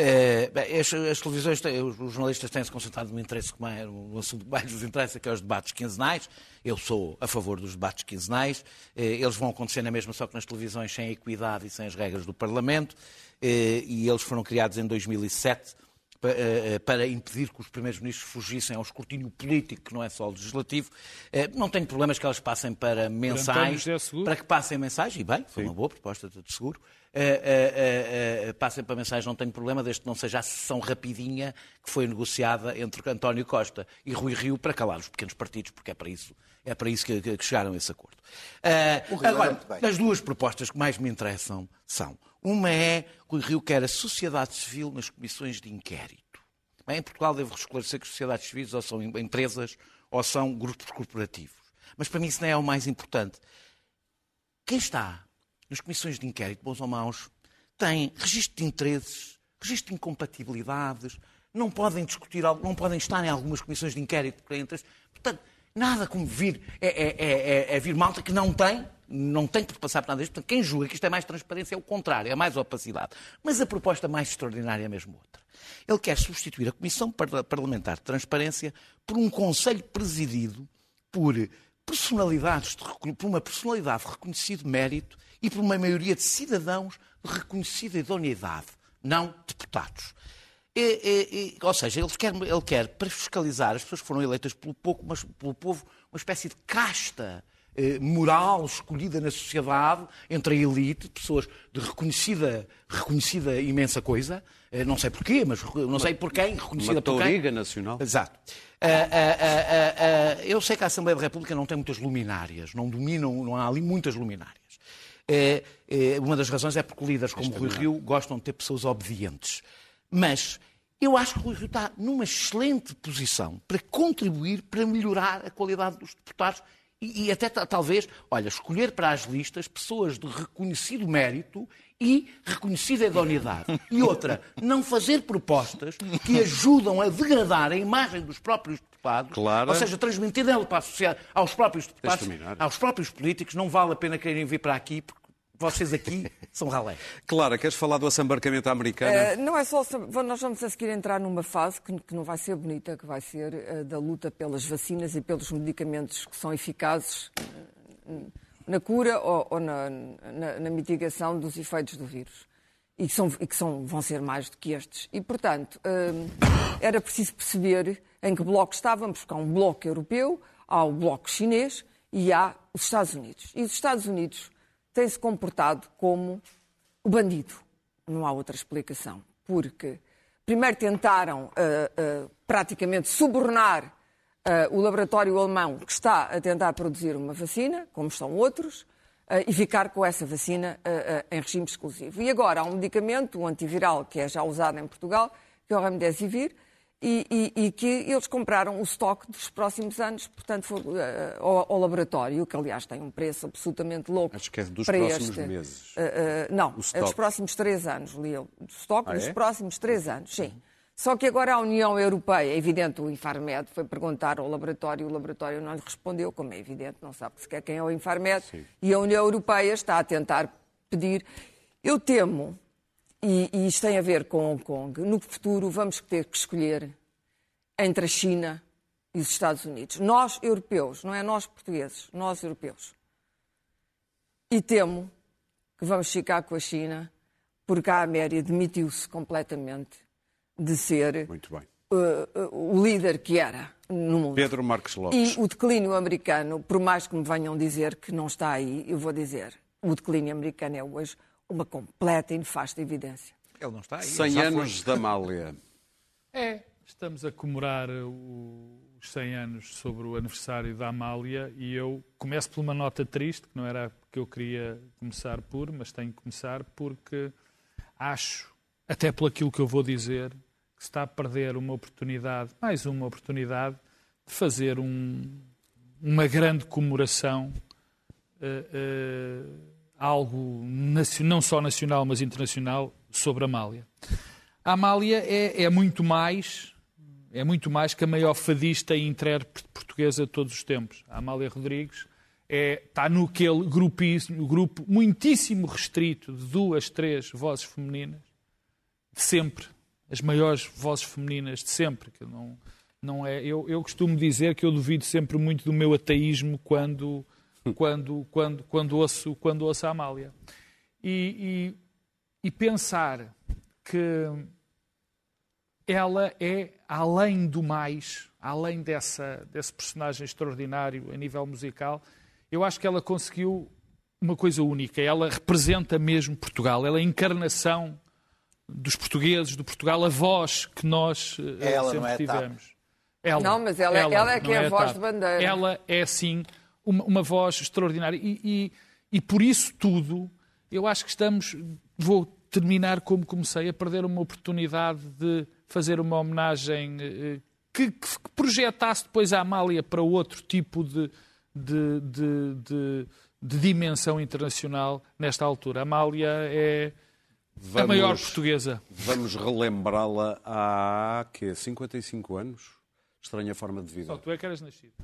Speaker 3: Eh, bem, as, as televisões, têm- os, os jornalistas têm-se concentrado no interesse que mais, no assunto que mais lhes interessa, que é os debates quinzenais. Eu sou a favor dos debates quinzenais. Eh, eles vão acontecer na mesma, só que nas televisões sem a equidade e sem as regras do Parlamento. Eh, e eles foram criados em 2007 pa- eh, eh, para impedir que os primeiros ministros fugissem ao escrutínio político, que não é só o legislativo. Eh, Não tenho problemas que elas passem para mensais,
Speaker 5: Seguro.
Speaker 3: para que passem mensagem, e bem, foi uma boa proposta de seguro. Eh, eh, eh, eh, passem para mensagem, não tenho problema, desde que não seja a sessão rapidinha que foi negociada entre António Costa e Rui Rio para calar os pequenos partidos, porque é para isso, é para isso que, que- chegaram a esse acordo. Eh, agora, as duas propostas que mais me interessam são: uma é Rui Rio quer a sociedade civil nas comissões de inquérito. Bem, em Portugal devo esclarecer que sociedades civis ou são em- empresas ou são grupos corporativos. Mas para mim isso não é o mais importante. Quem está nas comissões de inquérito, bons ou maus, tem registro de interesses, registro de incompatibilidades, não podem discutir, não podem estar em algumas comissões de inquérito interesses. Portanto, nada como vir, é, é- é- é- é vir malta que não tem, não tem por passar por nada disto. Portanto, quem julga que isto é mais transparência é o contrário, é mais opacidade. Mas a proposta mais extraordinária é mesmo outra. Ele quer substituir a Comissão Parla- Parlamentar de Transparência por um Conselho presidido por personalidades, de por uma personalidade de reconhecido mérito e por uma maioria de cidadãos de reconhecida idoneidade, não deputados. E- e- e- ou seja, ele quer, ele quer, para fiscalizar as pessoas que foram eleitas pelo, pouco, mas pelo povo, uma espécie de casta moral escolhida na sociedade entre a elite, pessoas de reconhecida, reconhecida imensa coisa, eh, não sei porquê, mas não sei por quem, reconhecida
Speaker 1: Uma
Speaker 3: por quem.
Speaker 1: nacional.
Speaker 3: Exato. Ah, eu sei que a Assembleia da República não tem muitas luminárias, não dominam, não há ali muitas luminárias. Eh, eh, uma das razões é porque líderes como Rui Rio gostam de ter pessoas obedientes. Mas eu acho que o Rui Rio está numa excelente posição para contribuir para melhorar a qualidade dos deputados e, e até ta- talvez, olha, escolher para as listas pessoas de reconhecido mérito e reconhecida idoneidade. E outra, não fazer propostas que ajudam a degradar a imagem dos próprios deputados,
Speaker 1: Clara.
Speaker 3: ou seja, transmitir ela para a sociedade, aos próprios deputados, aos próprios políticos, não vale a pena quererem vir para aqui, porque vocês aqui são ralé.
Speaker 1: Clara, queres falar do assambarcamento americano?
Speaker 6: Eh, não é só. Nós vamos a seguir entrar numa fase que, que não vai ser bonita, que vai ser eh, da luta pelas vacinas e pelos medicamentos que são eficazes eh, na cura ou, ou na, na- na mitigação dos efeitos do vírus. E que, são, e que são- vão ser mais do que estes. E, portanto, era preciso perceber em que bloco estávamos, porque há um bloco europeu, há o bloco chinês e há os Estados Unidos. E os Estados Unidos têm-se comportado como o bandido. Não há outra explicação. Porque primeiro tentaram ah, ah, praticamente subornar ah, o laboratório alemão que está a tentar produzir uma vacina, como estão outros, e ficar com essa vacina em regime exclusivo. E agora há um medicamento, um antiviral, que é já usado em Portugal, que é o Remdesivir, e, e- e que eles compraram o estoque dos próximos anos, portanto, foi, ah, ao, ao laboratório, que aliás tem um preço absolutamente louco.
Speaker 1: Acho que é dos próximos
Speaker 6: este.
Speaker 1: meses.
Speaker 6: Ah, ah, não, é dos próximos três anos, li eu. Do estoque
Speaker 1: Ah,
Speaker 6: dos
Speaker 1: é?
Speaker 6: próximos três anos, sim. Só que agora a União Europeia, é evidente, o Infarmed foi perguntar ao laboratório, o laboratório não lhe respondeu, como é evidente, não sabe sequer quem é o Infarmed, e a União Europeia está a tentar pedir. Eu temo, e, e isto tem a ver com Hong Kong, no futuro vamos ter que escolher entre a China e os Estados Unidos. Nós, europeus, não é nós portugueses, nós europeus. E temo que vamos ficar com a China, porque a Améria demitiu-se completamente de ser uh, uh, o líder que era no mundo.
Speaker 1: Pedro Marques Lopes.
Speaker 6: E o declínio americano, por mais que me venham dizer que não está aí, eu vou dizer, o declínio americano é hoje uma completa e nefasta evidência.
Speaker 3: Ele não está aí.
Speaker 1: 100 anos da Amália.
Speaker 5: É, estamos a comemorar o- os 100 anos sobre o aniversário da Amália e eu começo por uma nota triste, que não era que eu queria começar por, mas tenho que começar porque acho, até por aquilo que eu vou dizer, que se está a perder uma oportunidade, mais uma oportunidade, de fazer um- uma grande comemoração eh, eh, algo não só nacional, mas internacional sobre a Amália. A Amália é, é muito mais é muito mais que a maior fadista e intérprete portuguesa de todos os tempos. A Amália Rodrigues é, está naquele grupíssimo, grupo muitíssimo restrito de duas, três vozes femininas, de sempre, as maiores vozes femininas de sempre. Que não, não é, eu, eu costumo dizer que eu duvido sempre muito do meu ateísmo quando, quando, quando, quando, ouço, quando ouço a Amália. E, e, e pensar que ela é, além do mais, além dessa, desse personagem extraordinário a nível musical, eu acho que ela conseguiu uma coisa única. Ela representa mesmo Portugal. Ela é a encarnação dos portugueses, do Portugal, a voz que nós uh, ela sempre é tivemos.
Speaker 6: Ela, não, mas ela, ela, ela é que é a é voz de bandeira.
Speaker 5: Ela é, sim, uma, uma voz extraordinária. E, e, e, por isso tudo, eu acho que estamos, vou terminar como comecei, a perder uma oportunidade de fazer uma homenagem uh, que, que, projetasse depois a Amália para outro tipo de, de, de, de, de dimensão internacional nesta altura. A Amália é vamos, a maior portuguesa.
Speaker 1: Vamos relembrá-la há que 55 anos? Estranha forma de vida.
Speaker 5: Só tu é que eras nascido.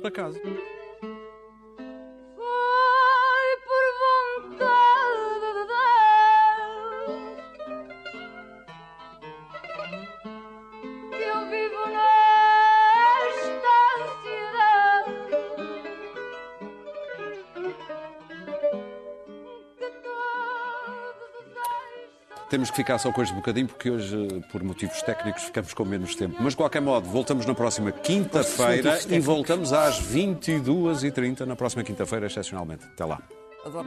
Speaker 1: Por acaso. Temos que ficar só com este bocadinho, porque hoje, por motivos técnicos, ficamos com menos tempo. Mas, de qualquer modo, voltamos na próxima quinta-feira e voltamos às 22h30 na próxima quinta-feira, excepcionalmente. Até lá. Adoro.